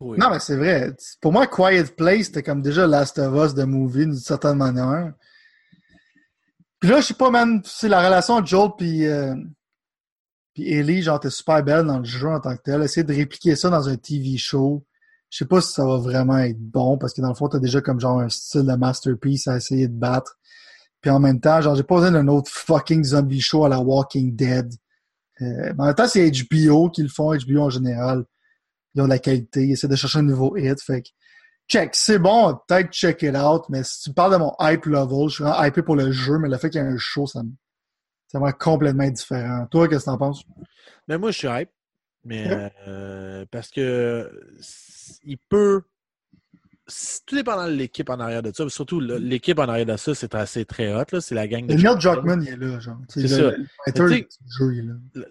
oui. Non, mais c'est vrai. Pour moi, Quiet Place, c'était comme déjà Last of Us de movie, d'une certaine manière. Puis là, je sais pas, man, c'est la relation de Joel puis euh, puis Ellie, genre, t'es super belle dans le jeu en tant que tel. Essayer de répliquer ça dans un TV show. Je sais pas si ça va vraiment être bon, parce que dans le fond, t'as déjà comme genre un style de masterpiece à essayer de battre. Puis en même temps, genre, j'ai pas besoin d'un autre fucking zombie show à la Walking Dead. Euh, en même temps, c'est HBO qui le font, HBO en général. Ils ont de la qualité, ils essaient de chercher un nouveau hit. Fait que, check, c'est bon, peut-être check it out, mais si tu parles de mon hype level, je suis vraiment hypé pour le jeu, mais le fait qu'il y ait un show, ça me c'est vraiment complètement différent. Toi, qu'est-ce que t'en penses? Mais moi, je suis hype. Mais ouais. euh, parce que il peut. Tout dépendant de l'équipe en arrière de ça. Surtout l'équipe en arrière de ça, c'est assez très hot. C'est la gang de. Neil Druckmann, il est là, genre. C'est ça. Le, le, jeu, il est là. Le,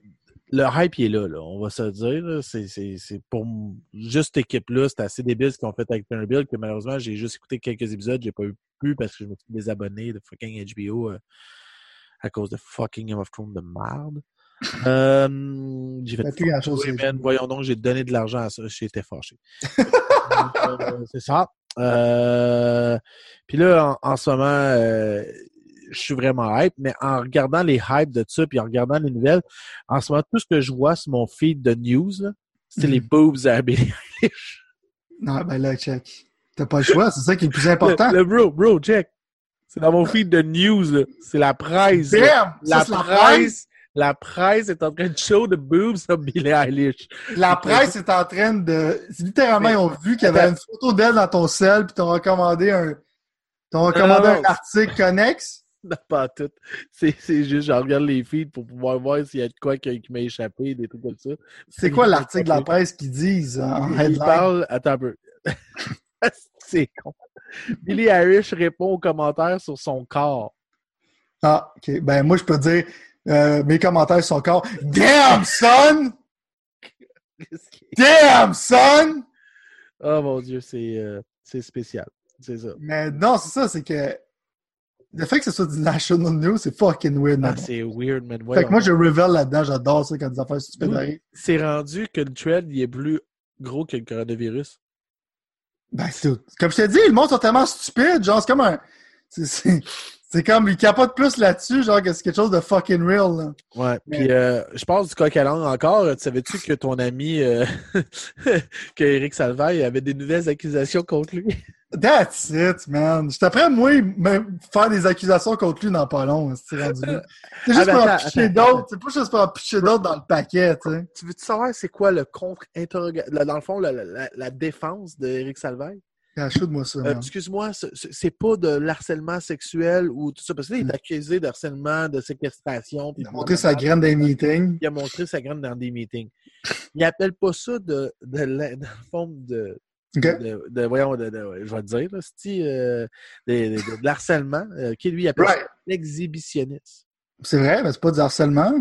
le, hype, il est là, là, on va se dire. C'est pour juste cette équipe-là, c'est assez débile ce qu'ils ont fait avec Build que malheureusement, j'ai juste écouté quelques épisodes, j'ai pas eu plus parce que je me suis désabonné de fucking HBO. Euh, à cause de fucking Game of Thrones de merde. Euh, j'ai fait plus chose. Voyons donc, j'ai donné de l'argent à ça. J'étais fâché. euh, c'est ça. Euh, puis là, en, en ce moment, euh, je suis vraiment hype, mais en regardant les hypes de ça, puis en regardant les nouvelles, en ce moment, tout ce que je vois sur mon feed de news, c'est mm. les boobs à Billie Non, ben là, check. T'as pas le choix, c'est ça qui est le plus important. Le, le bro, bro, check. C'est dans mon feed de news. C'est la presse. Damn, la, ça, presse La presse est en train de show de boobs sur Billie Eilish. La presse est en train de. Littéralement, ils ont vu qu'il y avait une photo d'elle dans ton sel, puis t'ont recommandé un. T'ont recommandé un article connexe? Non, pas tout. C'est, juste, je regarde les feeds pour pouvoir voir s'il y a de quoi qui, m'a échappé, des trucs comme ça. C'est quoi l'article de la presse qu'ils disent en Il headline? parle. Attends un peu. c'est con. Billie Eilish répond aux commentaires sur son corps. Ah, ok. Ben, moi, je peux dire, euh, mes commentaires sont encore Damn, son! Damn, son! Oh mon dieu, c'est, euh, c'est spécial. C'est ça. Mais non, c'est ça, c'est que le fait que ce soit du National News, c'est fucking weird. Ah, c'est weird, man. fait Voyons. que moi, je révèle là-dedans, j'adore ça quand des affaires arrivent. C'est rendu que le thread il est plus gros que le coronavirus. Ben, c'est tout. Comme je t'ai dit, le monde sont tellement stupides, genre, c'est comme un. C'est, c'est, comme, ils capotent plus là-dessus, genre, que c'est quelque chose de fucking real, là. Ouais. Puis euh, je passe du coq à l'âne encore. Tu savais-tu que ton ami, euh, que Eric Salvaille avait des nouvelles accusations contre lui? That's it, man. J'étais prêt, moi, me faire des accusations contre lui dans pas long, c'est rendu là. C'est juste Ah, ben, pour en pitcher d'autres. C'est pas juste pour en pitcher d'autres dans le paquet. Tu veux-tu savoir c'est quoi le contre-interrogatoire? Dans le fond, la, la- la défense d'Éric Salvaille? Ah, Shoot-moi ça, Euh. Excuse-moi, ce- ce- c'est pas de l'harcèlement sexuel ou tout ça. Parce que là, il est accusé de harcèlement, de séquestration. Il a montré sa graine des meetings. il a montré sa graine dans des meetings. Il appelle pas ça de, de, la- dans fond de, OK? de, de- voyons, de, de- je vais te dire, là, euh, de, l'harcèlement, euh, qui lui appelle Right. ça l'exhibitionnisme. C'est vrai, mais c'est pas du harcèlement?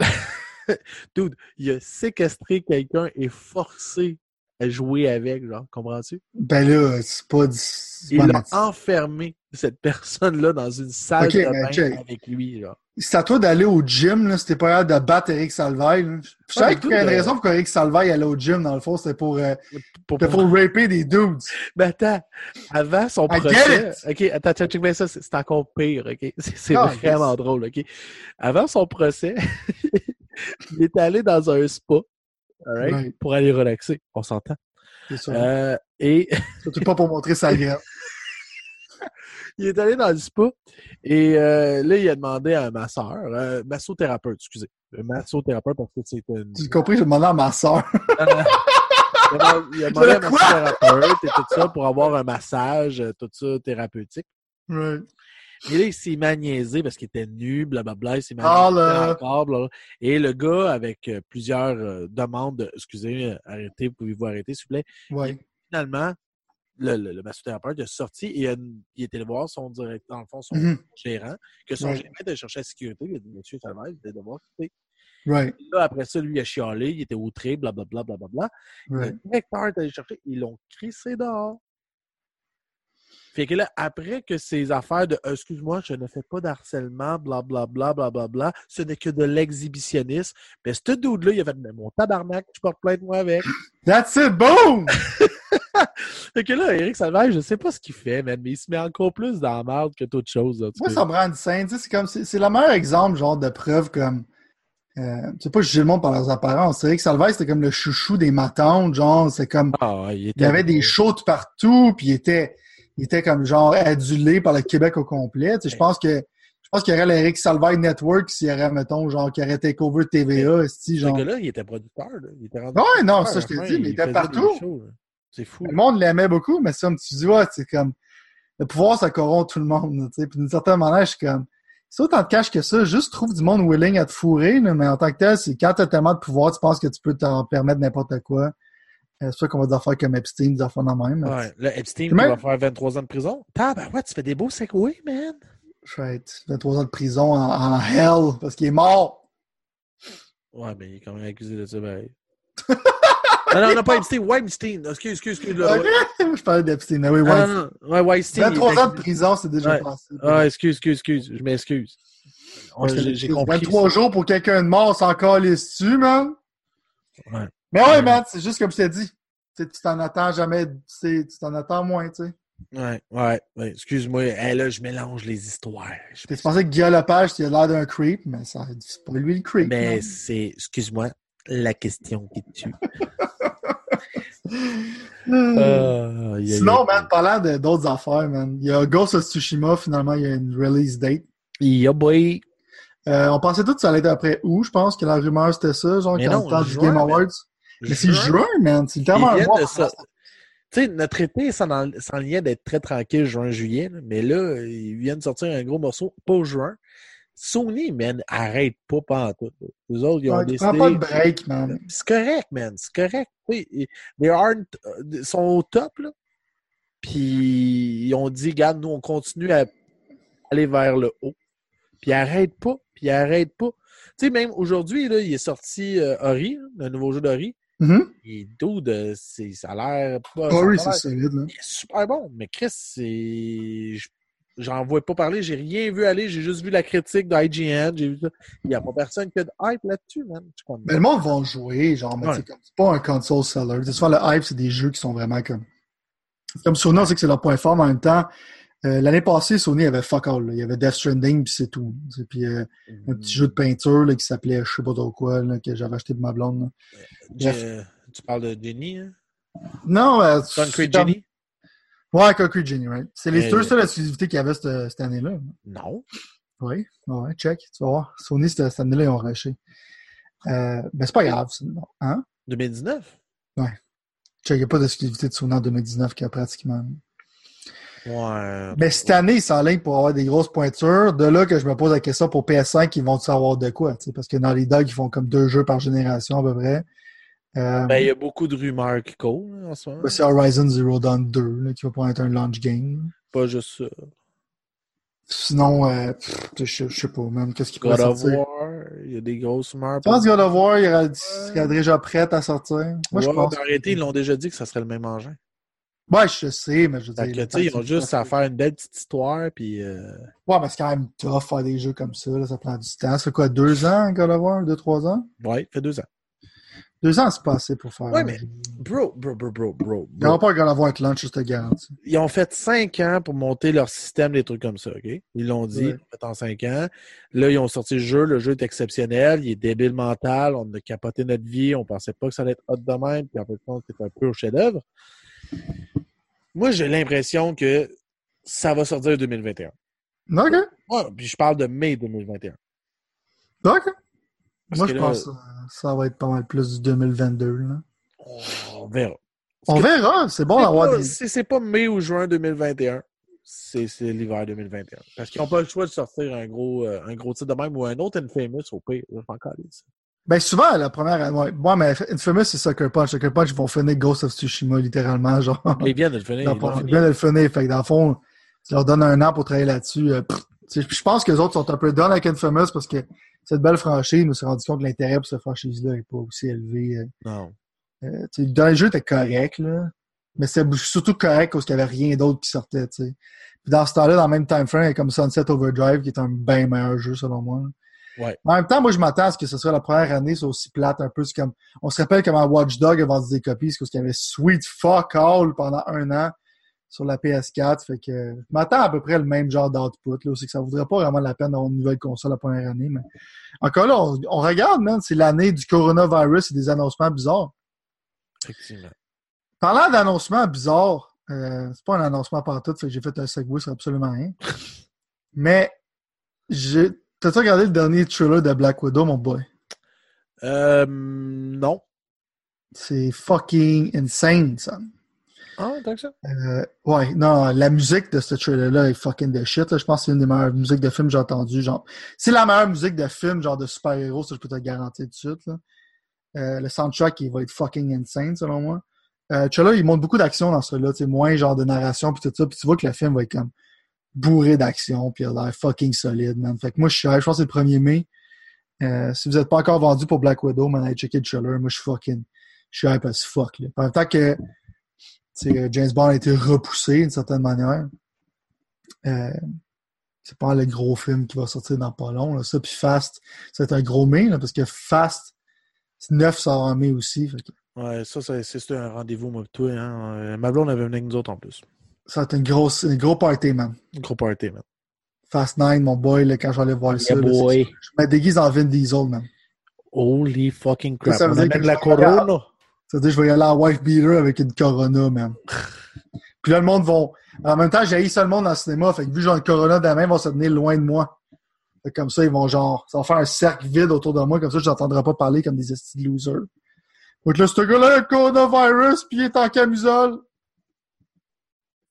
Dude, il a séquestré quelqu'un et forcé à jouer avec, genre, comprends-tu? Ben là, c'est pas du. Il a enfermé cette personne-là dans une salle Ok, de bain check. avec lui, genre. C'est à toi d'aller au gym, là, t'es pas capable de battre Eric Salvaille. là. Je savais qu'il y a une dude, raison pour qu'Eric Salvaille allait au gym, dans le fond, c'était pour, euh, Pour, c'était pour raper des dudes. Mais attends, avant son I procès. OK, attends, check bien ça, c'est encore pire, OK? C'est Ah, vraiment drôle, OK? Avant son procès, il est allé dans un spa, all right, Ouais. pour aller relaxer, on s'entend. C'est ça. Euh, et Surtout pas pour montrer sa graine. il est allé dans le spa, et euh, là, il a demandé à un masseur, euh, massothérapeute, excusez, un massothérapeute parce que c'est une... Tu compris, j'ai demandé à ma soeur. Il a demandé- à un massothérapeute et tout ça pour avoir un massage, euh, tout ça, thérapeutique. Right. Et là, il s'est magniaisé parce qu'il était nu, blablabla. Il s'est Ah, magniaisé là. encore, blablabla. Et le gars, avec euh, plusieurs euh, demandes, de- excusez, euh, arrêtez, pouvez-vous arrêter, s'il vous plaît? Ouais. Finalement, le, le, le massothérapeute est sorti et euh, il est allé voir son directeur, dans le fond, son Mhm. gérant, que son Ouais. gérant était cherché la sécurité. Il a dit, Monsieur Salvaire, vous allez devoir quitter. Right. Là, après ça, lui, il a chialé, il était outré, blablabla, blablabla. Right. Le directeur est allé chercher, ils l'ont crissé dehors. Fait que là, après que ces affaires de excuse-moi, je ne fais pas d'harcèlement, blablabla, blablabla, ce n'est que de l'exhibitionnisme, mais ce dude-là, il a fait mais mon tabarnak, je porte plainte moi avec. That's it, boom! Fait que là, Eric Salvaire, je sais pas ce qu'il fait, man, mais il se met encore plus dans la merde que toute chose. là, Moi, ça me rend scène. C'est comme, c'est le meilleur exemple, genre, de preuve comme, euh, tu sais pas juger le monde par leurs apparences. C'est vrai que Salvaire, c'était comme le chouchou des matantes, genre, c'est comme, Ah, il, il était y avait des shows de partout, puis il était, il était comme, genre, adulé par le Québec au complet. Je pense que, je pense qu'il y aurait l'Eric Salvaire Network s'il y aurait, mettons, genre, qui aurait takeover TVA, Ce genre. gars-là, il était producteur. Là. Il était rendu Ouais, non, ça, je t'ai dit, mais il était partout. C'est fou. Le monde l'aimait beaucoup, mais ça, tu dis, ouais, c'est comme, le pouvoir, ça corrompt tout le monde, là, tu sais. Puis d'une certaine manière, je suis comme, c'est autant de cash que ça, juste trouve du monde willing à te fourrer, là, mais en tant que tel, c'est quand t'as tellement de pouvoir, tu penses que tu peux t'en permettre n'importe quoi. Euh, c'est ça qu'on va dire faire comme Epstein, des affaires dans même. Ouais, là, Epstein, il va faire 23 ans de prison. Ah, ben ouais, tu fais des beaux segways, man. Je vais être 23 ans de prison en, en hell, parce qu'il est mort. Ouais, mais il est quand même accusé de ça, ben. non, non, non, pas Epstein, Weinstein. Excuse, excuse, excuse. Là, ouais. je parlais d'Epstein, ah oui, Ah, ouais. Weinstein. il est 23 ans de prison, c'est déjà Ouais. passé. Ah, excuse, excuse, excuse. Je m'excuse. J'ai j'ai compris. 23 jours pour quelqu'un de mort, c'est encore les dessus, man? Ouais. Mais ouais, man, c'est juste comme je t'ai dit. Tu t'en attends jamais, tu t'en attends moins, tu sais. Ouais, ouais, ouais. Excuse-moi. Hey, là, je mélange les histoires. Je- Tu pensais que Guillaume Lepage, il a l'air d'un creep, mais ça, c'est pas lui le creep. Mais man. c'est, excuse-moi, la question qui tue. Aïe, Sinon, man, parlant d'autres affaires, man, il y a Ghost of Tsushima, finalement, il y a une release date. Yeah, boy. Euh, on pensait tous que ça allait être après où, je pense, que la rumeur c'était ça, genre, Mais quand non, temps du Game. Awards. Mais c'est Juin, man. C'est tellement ils un viennent mois. de ça. Tu sais, notre été s'en lien d'être très tranquille juin-juillet, mais là, ils viennent de sortir un gros morceau, pas juin. Sony, man, arrête pas pantoute. là. Les autres, ils ont Ouais, tu décidé... prends pas de break, man. C'est correct, man. C'est correct. Oui, aren't, euh, sont au top, là. Puis ils ont dit, regarde, nous, on continue à aller vers le haut. Puis ils arrêtent pas. Puis ils arrêtent pas. Tu sais, même aujourd'hui, là, il est sorti euh, Ori, le nouveau jeu d'Ori. Mhm. Et dude, c'est, ça a l'air pas. Ah oui, c'est solide, il est super bon. Mais Chris, c'est. je- J'en vois pas parler, j'ai rien vu aller, j'ai juste vu la critique d'IGN, j'ai vu ça. Il n'y a pas personne qui a de hype là-dessus, man. Mais le monde va jouer, genre, mais Ouais. c'est comme- c'est pas un console seller. Souvent, le hype, c'est des jeux qui sont vraiment comme. Comme Sony, on sait que c'est leur point fort, mais en même temps, euh, l'année passée, Sony avait fuck all. là. Il y avait Death Stranding, puis c'est tout. Puis euh, un petit jeu de peinture là, qui s'appelait je sais pas trop quoi, là, que j'avais acheté de ma blonde. Je- Tu parles de Jenny, hein? Non, euh, Concrete Jenny? Ouais, Concrete Jenny, right? C'est les Mais- deux seules exclusivités qu'il y avait cette, cette année-là. Non. Oui, ouais, check. Tu vas voir. Sony, cette, cette année-là, ils ont rushé. Euh, ben, c'est pas grave. Hein? 2019? Check, il n'y a pas d'exclusivité de Sony en 2019 qu'il y a pratiquement. Ouais. Mais cette année, ils s'enlignent pour avoir des grosses pointures. De là que je me pose la question pour PS5, ils vont savoir de quoi, parce que dans les dogs, ils font comme deux jeux par génération à peu près. Euh, Ben, il y a beaucoup de rumeurs qui courent là, en ce moment. c'est Horizon Zero Dawn 2 là, qui va pouvoir être un launch game. Pas juste ça. Sinon, euh, pff, je, je sais pas, même, qu'est-ce qui pourrait God of sortir? War, il y a des grosses rumeurs. Tu penses God of War, il il serait déjà prêt à sortir? Moi, je pense. arrêtez, ils l'ont déjà dit que ça serait le même engin. Ouais, je sais, mais je veux que, dire. ils ont juste à faire une belle petite histoire, puis... euh, Ouais, mais c'est quand même tough faire des jeux comme ça, là, ça prend du temps. Ça fait quoi, deux ans, God of War? Deux, trois ans? Ouais, fait deux ans. Deux ans, c'est pas assez pour faire. Ouais, mais-. Bro, bro, bro, bro, bro. Il n'y aura bro. pas God of War avec launch, je te garantis. Ils ont fait cinq ans pour monter leur système, des trucs comme ça, OK? Ils l'ont dit, Ouais. ils en cinq ans. Là, ils ont sorti le jeu. Le jeu est exceptionnel. Il est débile mental. On a capoté notre vie. On pensait pas que ça allait être hot de même. Puis en fait, c'est un peu au chef-d'œuvre. Moi, j'ai l'impression que ça va sortir en 2021. OK. Ouais, puis je parle de mai 2021. OK. Parce Moi, je là, pense que ça va être pas mal plus du 2022. Là. On verra. On verra. C'est bon d'avoir pas- des. C'est c'est pas mai ou juin 2021. C'est c'est l'hiver 2021. Parce qu'ils n'ont pas le choix de sortir un gros, euh, un gros titre de même ou un autre Infamous au pire. Je ça. Ben, souvent, la première. Ouais, ouais mais Infamous, c'est Sucker Punch. Sucker Punch, ils vont finir Ghost of Tsushima, littéralement. Genre. Ils viennent de le finir. Ils le bien de le finir. Fait que dans le fond, tu leur donnes un an pour travailler là-dessus. euh, je pense que les autres sont un peu done avec Infamous parce que cette belle franchise, me suis rendu compte que l'intérêt pour cette franchise-là n'est pas aussi élevé. euh. Non. Euh, dans les jeux, t'es correct, là. Mais c'était surtout correct parce qu'il n'y avait rien d'autre qui sortait, tu sais. Puis dans ce temps-là, dans le même time frame, il y a comme Sunset Overdrive, qui est un bien meilleur jeu, selon moi. Ouais. En même temps, moi, je m'attends à ce que ce soit la première année, c'est aussi plate un peu. C'est comme, on se rappelle comment Watch Dog a vendu des copies, c'est parce qu'il y avait Sweet Fuck All pendant un an sur la PS4. Fait que, je m'attends à peu près le même genre d'output, là. C'est que ça vaudrait pas vraiment la peine d'avoir une nouvelle console la première année, mais encore là, on, on regarde, man, c'est l'année du coronavirus et des annoncements bizarres. Effectivement. Parlant d'annoncement bizarre, euh, c'est pas un annoncement partout, fait que j'ai fait un segway sur absolument rien. Mais, j'ai. T'as-tu regardé le dernier trailer de Black Widow, mon boy? Euh, non. C'est fucking insane, ça. Ah, tant que ça. Euh, ouais, non, la musique de ce trailer-là est fucking de shit. là. Je pense que c'est une des meilleures musiques de film que j'ai entendues. Genre, c'est la meilleure musique de film, genre de super-héros, ça je peux te le garantir tout de suite. Là. Euh, le soundtrack, il va être fucking insane, selon moi. Euh, le trailer, il montre beaucoup d'action dans ce là sais, moins genre de narration puis tout ça. Puis tu vois que le film va être comme bourré d'action, puis il a l'air fucking solide, man. Fait que moi, je suis hype. je pense que c'est le 1er mai. Euh, si vous n'êtes pas encore vendu pour Black Widow, man, allez checker le trailer. Moi, je suis fucking, je suis hype as fuck, là. En même temps que, James Bond a été repoussé d'une certaine manière. Euh, c'est pas le gros film qui va sortir dans pas long. Ça, puis Fast, c'est un gros mai, là, parce que Fast, 9 sort en mai aussi. Fait que Ouais, ça, ça, c'est un rendez-vous, moi, toi. Hein. Euh, Ma blonde avait venu avec nous autres en plus. Ça va être une grosse, un gros party, man. Gros party, man. Fast 9, mon boy, là, quand j'allais voir ça. Yeah, là, boy. c'est- je me déguise en Vin Diesel, man. Holy fucking crap. Ça veut On dire que la je vais aller à- Corona. Ça veut dire que je vais y aller en wife beater avec une Corona, man. Puis là, le monde va. En même temps, j'ai ça le monde dans le cinéma. Fait que vu que j'ai un Corona dans la main, ils vont se tenir loin de moi. Fait que comme ça, ils vont genre, ça va faire un cercle vide autour de moi, comme ça, je n'entendrai pas parler comme des estis de losers. Donc là, ce gars-là a le coronavirus, puis il est en camisole.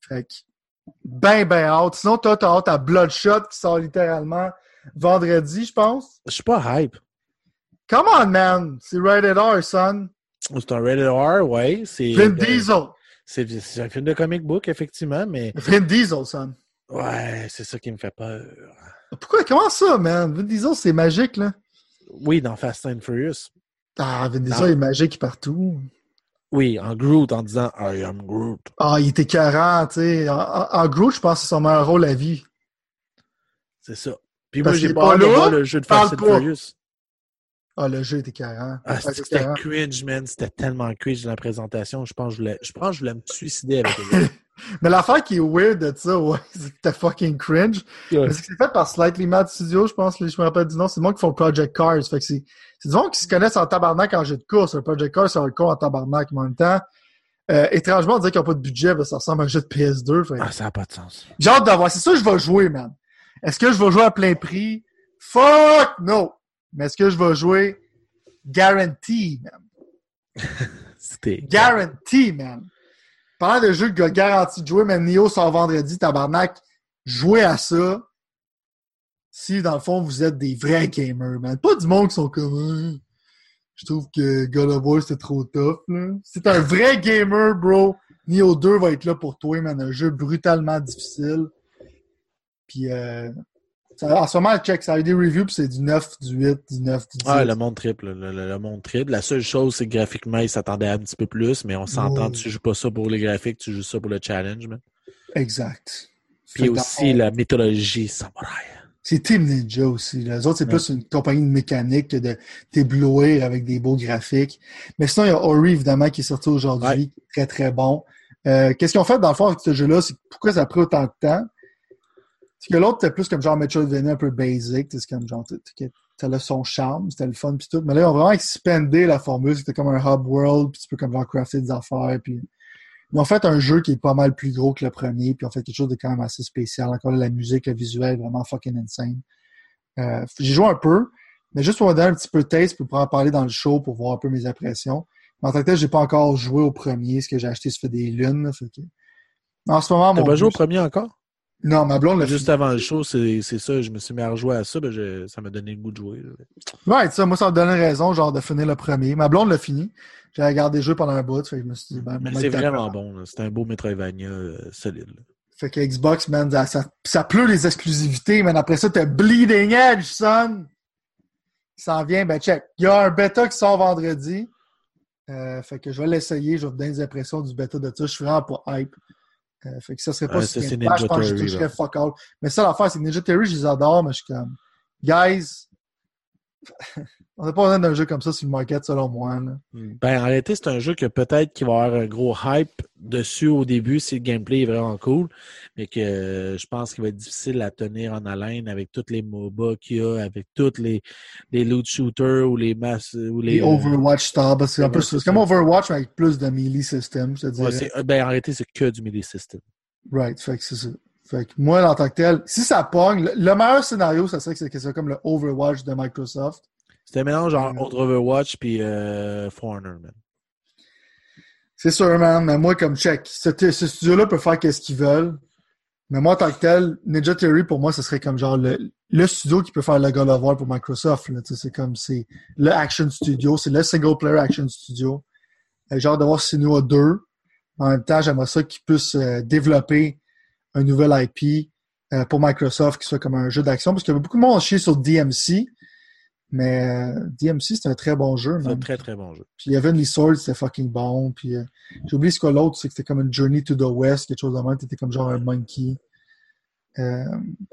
Fait que, ben, ben hâte. Sinon, toi, t'as hâte à Bloodshot qui sort littéralement vendredi, je pense. Je suis pas hype. Come on, man! C'est rated R, son. C'est un rated R, ouais. C'est Vin Diesel. c'est un film de comic book, effectivement, mais Vin Diesel, son. ouais, c'est ça qui me fait peur. Pourquoi? Comment ça, man? Vin Diesel, c'est magique, là. Oui, dans Fast and Furious. Ah, Vin Diesel est magique partout. Oui, en Groot, en disant I am Groot. Ah, il était carré, tu sais. En, en- Groot, je pense que c'est son meilleur rôle à vie. C'est ça. Puis Parce moi, j'ai pas là, voir le jeu de Fast. Furious. Ah, le jeu était carré. Ah, Ouais, c'est- c'était cringe, man. C'était tellement cringe dans la présentation. Je pense que je voulais, je pense que je voulais me suicider avec eux. Mais l'affaire qui est weird de ça, ouais, c'est que c'était fucking cringe. Parce que c'est fait par Slightly Mad Studio, je pense, je me rappelle du nom, c'est moi qui font Project Cars. Fait que c'est, c'est du monde qui se connaissent en tabarnak en jeu de course. Le Project Cars, c'est un con en tabarnak, mais en même temps. Euh, étrangement, on dirait qu'ils n'ont pas de budget, ça ressemble à un jeu de PS2. Fait que- Ah, ça n'a pas de sens. J'ai hâte d'avoir. C'est ça que je vais jouer, man. Est-ce que je vais jouer à plein prix? Fuck no! Mais est-ce que je vais jouer? Guarantee, man? C'était. Guarantee, man. Parlant de jeux que garanti de jouer, même Neo sort vendredi, tabarnak, jouez à ça. Si, dans le fond, vous êtes des vrais gamers, man. Pas du monde qui sont comme, Hein, je trouve que God of War, c'était trop tough, là. T'es un vrai gamer, bro, Neo 2 va être là pour toi, man. Un jeu brutalement difficile. Puis, euh, ça- en ce moment, check, ça a eu des reviews, puis c'est du 9, du 8, du 9, du 10. Ah, le monde triple, le, le- le monde triple. La seule chose, c'est que graphiquement, ils s'attendaient un petit peu plus, mais on s'entend, Oh. tu joues pas ça pour les graphiques, tu joues ça pour le challenge, man. Exact. Puis aussi la mythologie samouraï. C'est Team Ninja aussi. Les autres, c'est Ouais. plus une compagnie de mécanique que de t'éblouir avec des beaux graphiques. Mais sinon, il y a Ori, évidemment, qui est sorti aujourd'hui. Très, très bon. Euh, Qu'est-ce qu'ils ont fait, dans le fond, avec ce jeu-là? C'est pourquoi ça a pris autant de temps? C'est que l'autre, c'était plus comme genre Metroidvania un peu basic. C'est comme genre, ça a son charme, c'était le fun, puis tout. Mais là, ils ont vraiment expandé la formule. C'était comme un hub world, puis tu peux comme genre crafter des affaires, puis... Ils ont fait un jeu qui est pas mal plus gros que le premier, puis ils ont fait quelque chose de quand même assez spécial. Encore là, la musique, le visuel, vraiment fucking insane. Euh, j'ai joué un peu, mais juste pour me donner un petit peu de taste, pour pouvoir en parler dans le show, pour voir un peu mes impressions. Mais en tant que tel, j'ai pas encore joué au premier, ce que j'ai acheté, ça fait des lunes. là, fait que... En ce moment, mon pas joué au premier encore? Non, ma blonde l'a Juste avant le show, c'est ça, je me suis mis à rejouer à ça, ben je- ça m'a donné le goût de jouer. là. Ouais, ça, moi, ça me donnait raison, genre, de finir le premier. Ma blonde l'a fini. J'ai regardé le jeu pendant un bout, fait que je me suis dit, ben, c'est vraiment bon, c'est un beau Metroidvania euh, solide. là. Fait que Xbox, man, ça, ça, ça pleut les exclusivités, mais après ça, t'as Bleeding Edge, son! Qui s'en vient, ben check. Il y a un bêta qui sort vendredi. Euh, fait que je vais l'essayer, je vais vous donner des impressions du bêta de ça. Je suis vraiment pas hype. Euh, fait que ça serait pas si je Ninja pense que je toucherais fuck all. Mais ça, l'affaire, c'est que Ninja Theory, je les adore, mais je suis comme, guys, on n'a pas besoin d'un jeu comme ça sur le market, selon moi. Là. Ben, en réalité, c'est un jeu que peut-être qu'il va avoir un gros hype dessus au début si le gameplay est vraiment cool, mais que euh, je pense qu'il va être difficile à tenir en haleine avec tous les MOBA qu'il y a, avec tous les, les loot shooters ou les masses ou les. Les euh, Overwatch style, parce que c'est un peu- ouais, c'est c'est comme. Overwatch, mais avec plus de melee system, je te dirais. ouais, c'est- ben, en réalité, c'est que du melee system. Right, fait que c'est ça. Fait que moi, en tant que tel, si ça pogne, le, le meilleur scénario, ça serait que c'est comme le Overwatch de Microsoft. C'est un mélange entre Overwatch puis euh, Foreigner, man. C'est sûr, man, mais moi, comme check, ce, ce studio-là peut faire qu'est-ce qu'ils veulent. Mais moi, en tant que tel, Ninja Theory, pour moi, ce serait comme genre le, le studio qui peut faire le God of War pour Microsoft. C'est comme, c'est le action studio, c'est le single player action studio. Euh, J'ai hâte de voir si nous a deux. En même temps, j'aimerais ça qu'ils puissent euh, développer un nouvel IP euh, pour Microsoft qui soit comme un jeu d'action. Parce qu'il y a beaucoup de monde chier sur DMC. Mais euh, DMC, c'est un très bon jeu. C'est un très très bon jeu. Puis Heavenly Sword, c'était fucking bon. Puis euh, j'ai oublié ce que l'autre, c'est que c'était comme une Journey to the West, quelque chose de même. T'étais comme genre un monkey.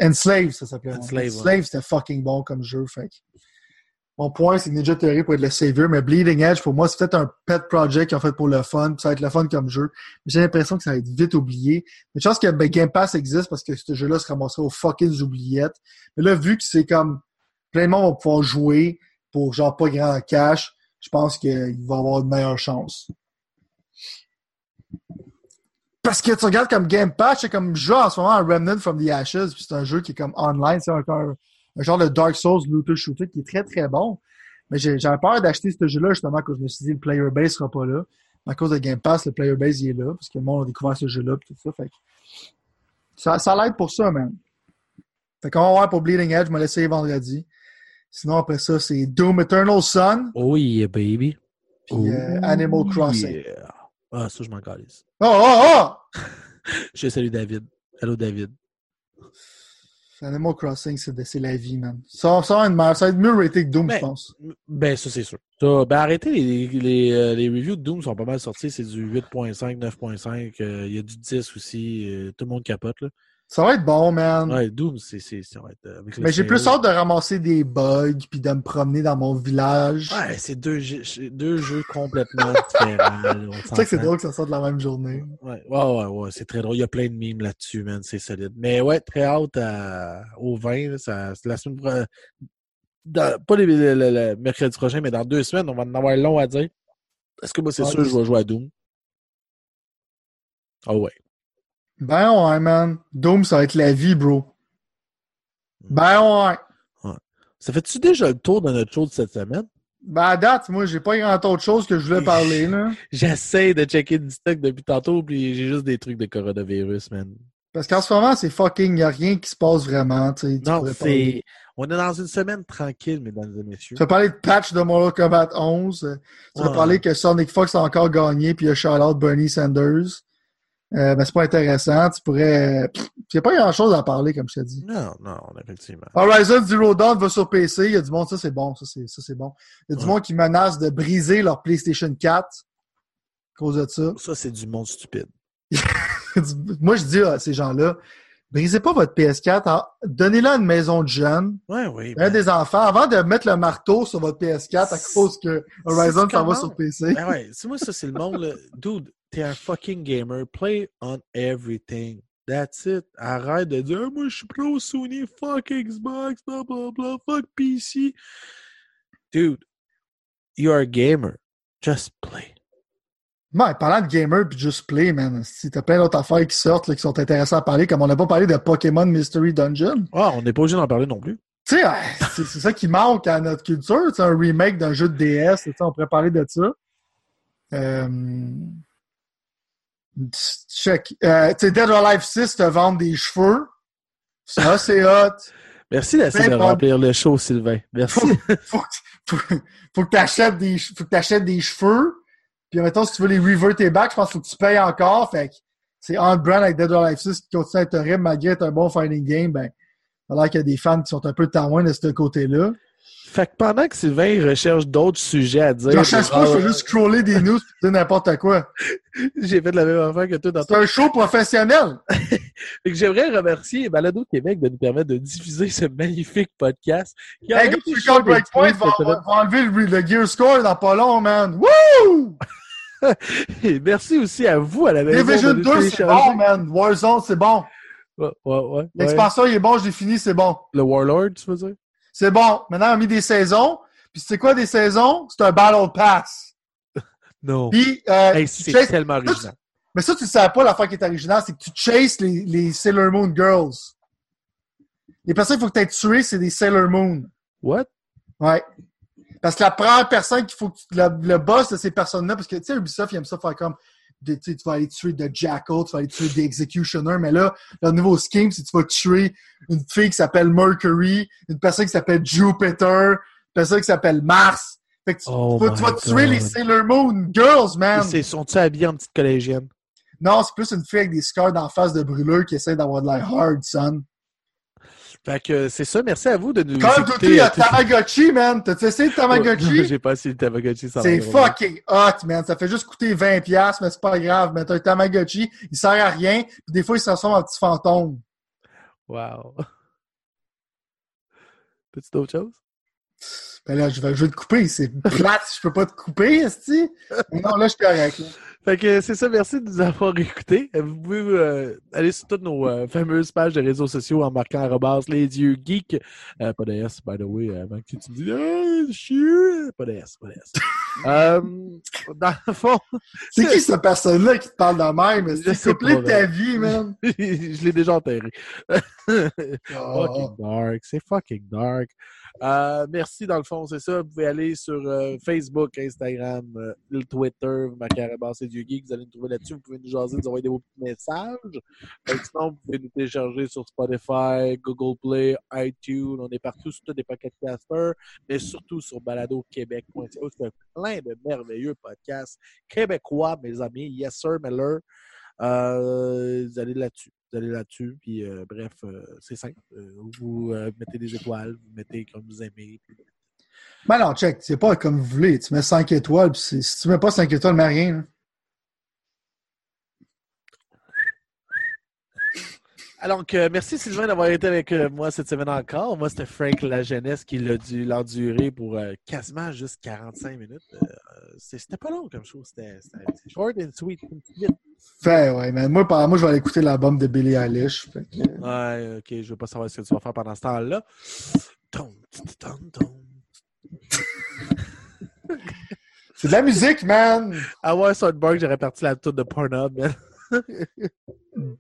Enslave, ça s'appelait. Enslave, Enslave, c'était fucking bon comme jeu. Fait que mon point, c'est que Ninja Theory pour être le savior, mais Bleeding Edge, pour moi, c'est peut-être un pet project qu'ils ont fait pour le fun. Ça va être le fun comme jeu. J'ai l'impression que ça va être vite oublié. Mais je pense que ben, Game Pass existe parce que ce jeu-là se ramasserait aux fucking oubliettes. Mais là, vu que c'est comme plein de monde va pouvoir jouer pour genre pas grand cash, je pense qu'il va avoir de meilleures chances. Parce que tu regardes comme Game Pass, c'est comme jeu en ce moment Remnant from the Ashes, puis c'est un jeu qui est comme online, c'est encore un, genre de Dark Souls looter shooter qui est très très bon. Mais j'ai- j'avais peur d'acheter ce jeu-là justement parce que je me suis dit le player base sera pas là. À cause de Game Pass, le player base il est là, parce que le monde a découvert ce jeu-là et tout ça. Fait que ça, ça l'aide pour ça, man. Fait qu'on va voir pour Bleeding Edge, je vais l'essayer vendredi. Sinon, après ça, c'est Doom Eternal Sun, Oh yeah, baby. puis euh, Animal Oh, Crossing. yeah. Ah, ça, je m'en calisse. Oh, oh, oh! Je salue David. Hello, David. Animal Crossing, c'est la vie, man. Ça, ça, va être ça va être mieux raté que Doom, Ben, je pense. Ben, ça, c'est sûr. Ça, ben, arrêtez, les, les, euh, les reviews de Doom sont pas mal sortis. C'est du 8.5, 9.5. euh, Il y a du 10 aussi. euh, tout le monde capote, là. Ça va être bon, man. Ouais, Doom, c'est, c'est, ça va être, euh, avec Mais j'ai plus hâte de ramasser des bugs puis de me promener dans mon village. Ouais, c'est deux, jeux- deux jeux complètement différents. c'est vrai que c'est drôle que ça sorte la même journée. Ouais, ouais, ouais, ouais, c'est très drôle. Il y a plein de mimes là-dessus, man. C'est solide. Mais ouais, très hâte à- au 20. là, ça, c'est la semaine pro- dans- Pas les- le, le- le mercredi prochain, mais dans deux semaines, on va en avoir long à dire. Est-ce que moi, c'est Ouais, sûr que je vais jouer à Doom? Ah ouais. Ben ouais, man. Doom, ça va être la vie, bro. Ben ouais. Ça fait-tu déjà le tour de notre show de cette semaine? Ben à date, moi, j'ai pas grand autre chose que je voulais parler, là. J'essaie de checker du stock depuis tantôt, puis j'ai juste des trucs de coronavirus, man. Parce qu'en ce moment, c'est fucking, y a rien qui se passe vraiment, tu sais. Non, c'est. On est dans une semaine tranquille, mesdames et messieurs. Tu vas parler de patch de Mortal Kombat 11. euh, Tu vas Ouais. parler que Sonic Fox a encore gagné, puis il a shout-out Bernie Sanders. Euh, ben, c'est pas intéressant. Tu pourrais... Il n'y a pas grand-chose à parler, comme je t'ai dit. Non, non, effectivement. Horizon Zero Dawn va sur PC. Il y a du monde, ça c'est bon, ça c'est, ça c'est bon. Il y a du monde qui menace de briser leur PlayStation 4 à cause de ça. Ça, c'est du monde stupide. Moi, je dis à ces gens-là, brisez pas votre PS4, hein. donnez-la à une maison de jeunes, Ouais, oui. un des enfants, avant de mettre le marteau sur votre PS4 à cause que Horizon s'en va sur PC. Ben ouais, c'est moi, ça, c'est le monde, là. Dude, t'es un fucking gamer. Play on everything. That's it. Arrête de dire, Ah, moi, je suis pro Sony, fuck Xbox, blah, blah, blah, fuck PC. Dude, you're a gamer. Just play. Ouais, parlant de gamer puis juste play, man, si t'as plein d'autres affaires qui sortent là, qui sont intéressantes à parler, comme on n'a pas parlé de Pokémon Mystery Dungeon. Ah, on n'est pas obligé d'en parler non plus. Tu sais, ouais, c'est ça qui manque à notre culture, c'est un remake d'un jeu de DS, on pourrait parler de ça. Euh... Check. Euh, tu sais, Dead or Alive 6 te vendre des cheveux. Ça, c'est hot. Merci d'essayer de remplir le show, Sylvain. Merci. Faut, faut, que- faut, faut que que t'achètes des cheveux. Puis, mettons, si tu veux les revert tes back, je pense qu'il faut que tu payes encore. Fait que c'est on brand avec Dead or Alive 6 qui continue à être horrible malgré être un bon fighting game. Ben, ça a l'air qu'il y a des fans qui sont un peu taouins de ce côté-là. Fait que pendant que Sylvain recherche d'autres sujets à dire. Je cherche pas, je fais juste scroller des news et dire n'importe quoi. J'ai fait la même affaire que toi dans C'est un show professionnel. Fait que j'aimerais remercier Balado Québec de nous permettre de diffuser ce magnifique podcast. qui Hey, gars, Breakpoint va, enlever le, le gear score dans pas long, man. Woo! semaine. Et merci aussi à vous à la maison. Division de nous 2, c'est bon, man. Warzone, c'est bon. Ouais, ouais, ouais, ouais. L'expansion, il est bon, je l'ai fini, c'est bon. Le Warlord, tu veux dire? C'est bon. Maintenant, on a mis des saisons. Puis c'est quoi des saisons? C'est un Battle Pass. Non. Puis, euh, Hey, c'est chases- tellement original. Mais ça, tu ne savais pas l'affaire qui est originale, c'est que tu chases les, les Sailor Moon Girls. Les personnes qu'il faut que tu aies tuées, c'est des Sailor Moon. What? Ouais. Parce que la première personne qu'il faut que tu, le, le boss de ces personnes-là, parce que tu sais, Ubisoft, il aime ça faire comme des- tu sais, tu vas aller tuer de Jackal, tu vas aller tuer des Executioner, mais là, le nouveau scheme, c'est que tu vas tuer une fille qui s'appelle Mercury, une personne qui s'appelle Jupiter, une personne qui s'appelle Mars. Fait que tu, Oh tu vas, tu my vas tuer God. les Sailor Moon Girls, man! Ils sont-ils habillés en petite collégienne? Non, c'est plus une fille avec des scars d'en face de brûleur qui essaie d'avoir de l'air hard, son. Fait que c'est ça. Merci à vous de nous Call of Duty, écouter. il y a à Tamagotchi, man! T'as-tu essayé le Tamagotchi? J'ai pas essayé le Tamagotchi. ça C'est fucking hot, man. Ça fait juste coûter 20$, mais c'est pas grave. Mais t'as un Tamagotchi, il sert à rien, puis des fois, il se transforme en petit fantôme. Wow. Petit d'autres choses? Ben là, je vais, je vais te couper. C'est plate, je peux pas te couper, esti. Non, là, je suis correct. Fait que c'est ça, merci de nous avoir écoutés. Euh, Vous pouvez euh, aller sur toutes nos euh, fameuses pages de réseaux sociaux en marquant arrobas les yeux geeks. Euh, pas de S, by the way, avant que tu me dises Ah, chier! Pas de S, pas de S. Euh, dans le fond. C'est qui cette personne-là qui te parle de même? C'est de ta vie, man. je l'ai déjà enterré. Ah. fucking dark. C'est fucking dark. Euh, merci, dans le fond, c'est ça. Vous pouvez aller sur euh, Facebook, Instagram, euh, Twitter, marquez c'est du geek, vous allez nous trouver là-dessus. Vous pouvez nous jaser, nous envoyer des petits messages. Que sinon, vous pouvez nous télécharger sur Spotify, Google Play, iTunes. On est partout sur tous des pocket casters, mais surtout sur baladoquebec.ca. C'est plein de merveilleux podcasts québécois, mes amis. Yes, sir, Miller. Euh, vous allez là-dessus. Vous allez là-dessus. Puis, euh, bref, euh, c'est simple. Euh, vous euh, mettez des étoiles, vous mettez comme vous aimez. puis- Ben non, check. C'est pas comme vous voulez. Tu mets 5 étoiles, puis si tu mets pas 5 étoiles, mets rien. Alors, euh, merci Sylvain d'avoir été avec moi cette semaine encore. Moi, c'était Frank La Jeunesse qui l'a dû l'endurer pour euh, quasiment juste 45 minutes. Euh, c'était pas long comme chose. C'était c'était short and sweet. vite. Fait, ouais, mais moi, moi, je vais aller écouter l'album de Billie Eilish. Fait que, Ouais, ok, je veux pas savoir ce que tu vas faire pendant ce temps-là. C'est de la musique, man! À voir Soundbark, j'aurais parti la tour de Pornhub. man.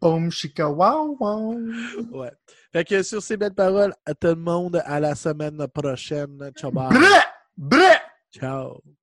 Boom, chica, wow, wow. Ouais. Fait que sur ces belles paroles, à tout le monde, à la semaine prochaine. Ciao, bye. Bré! Bré! Ciao.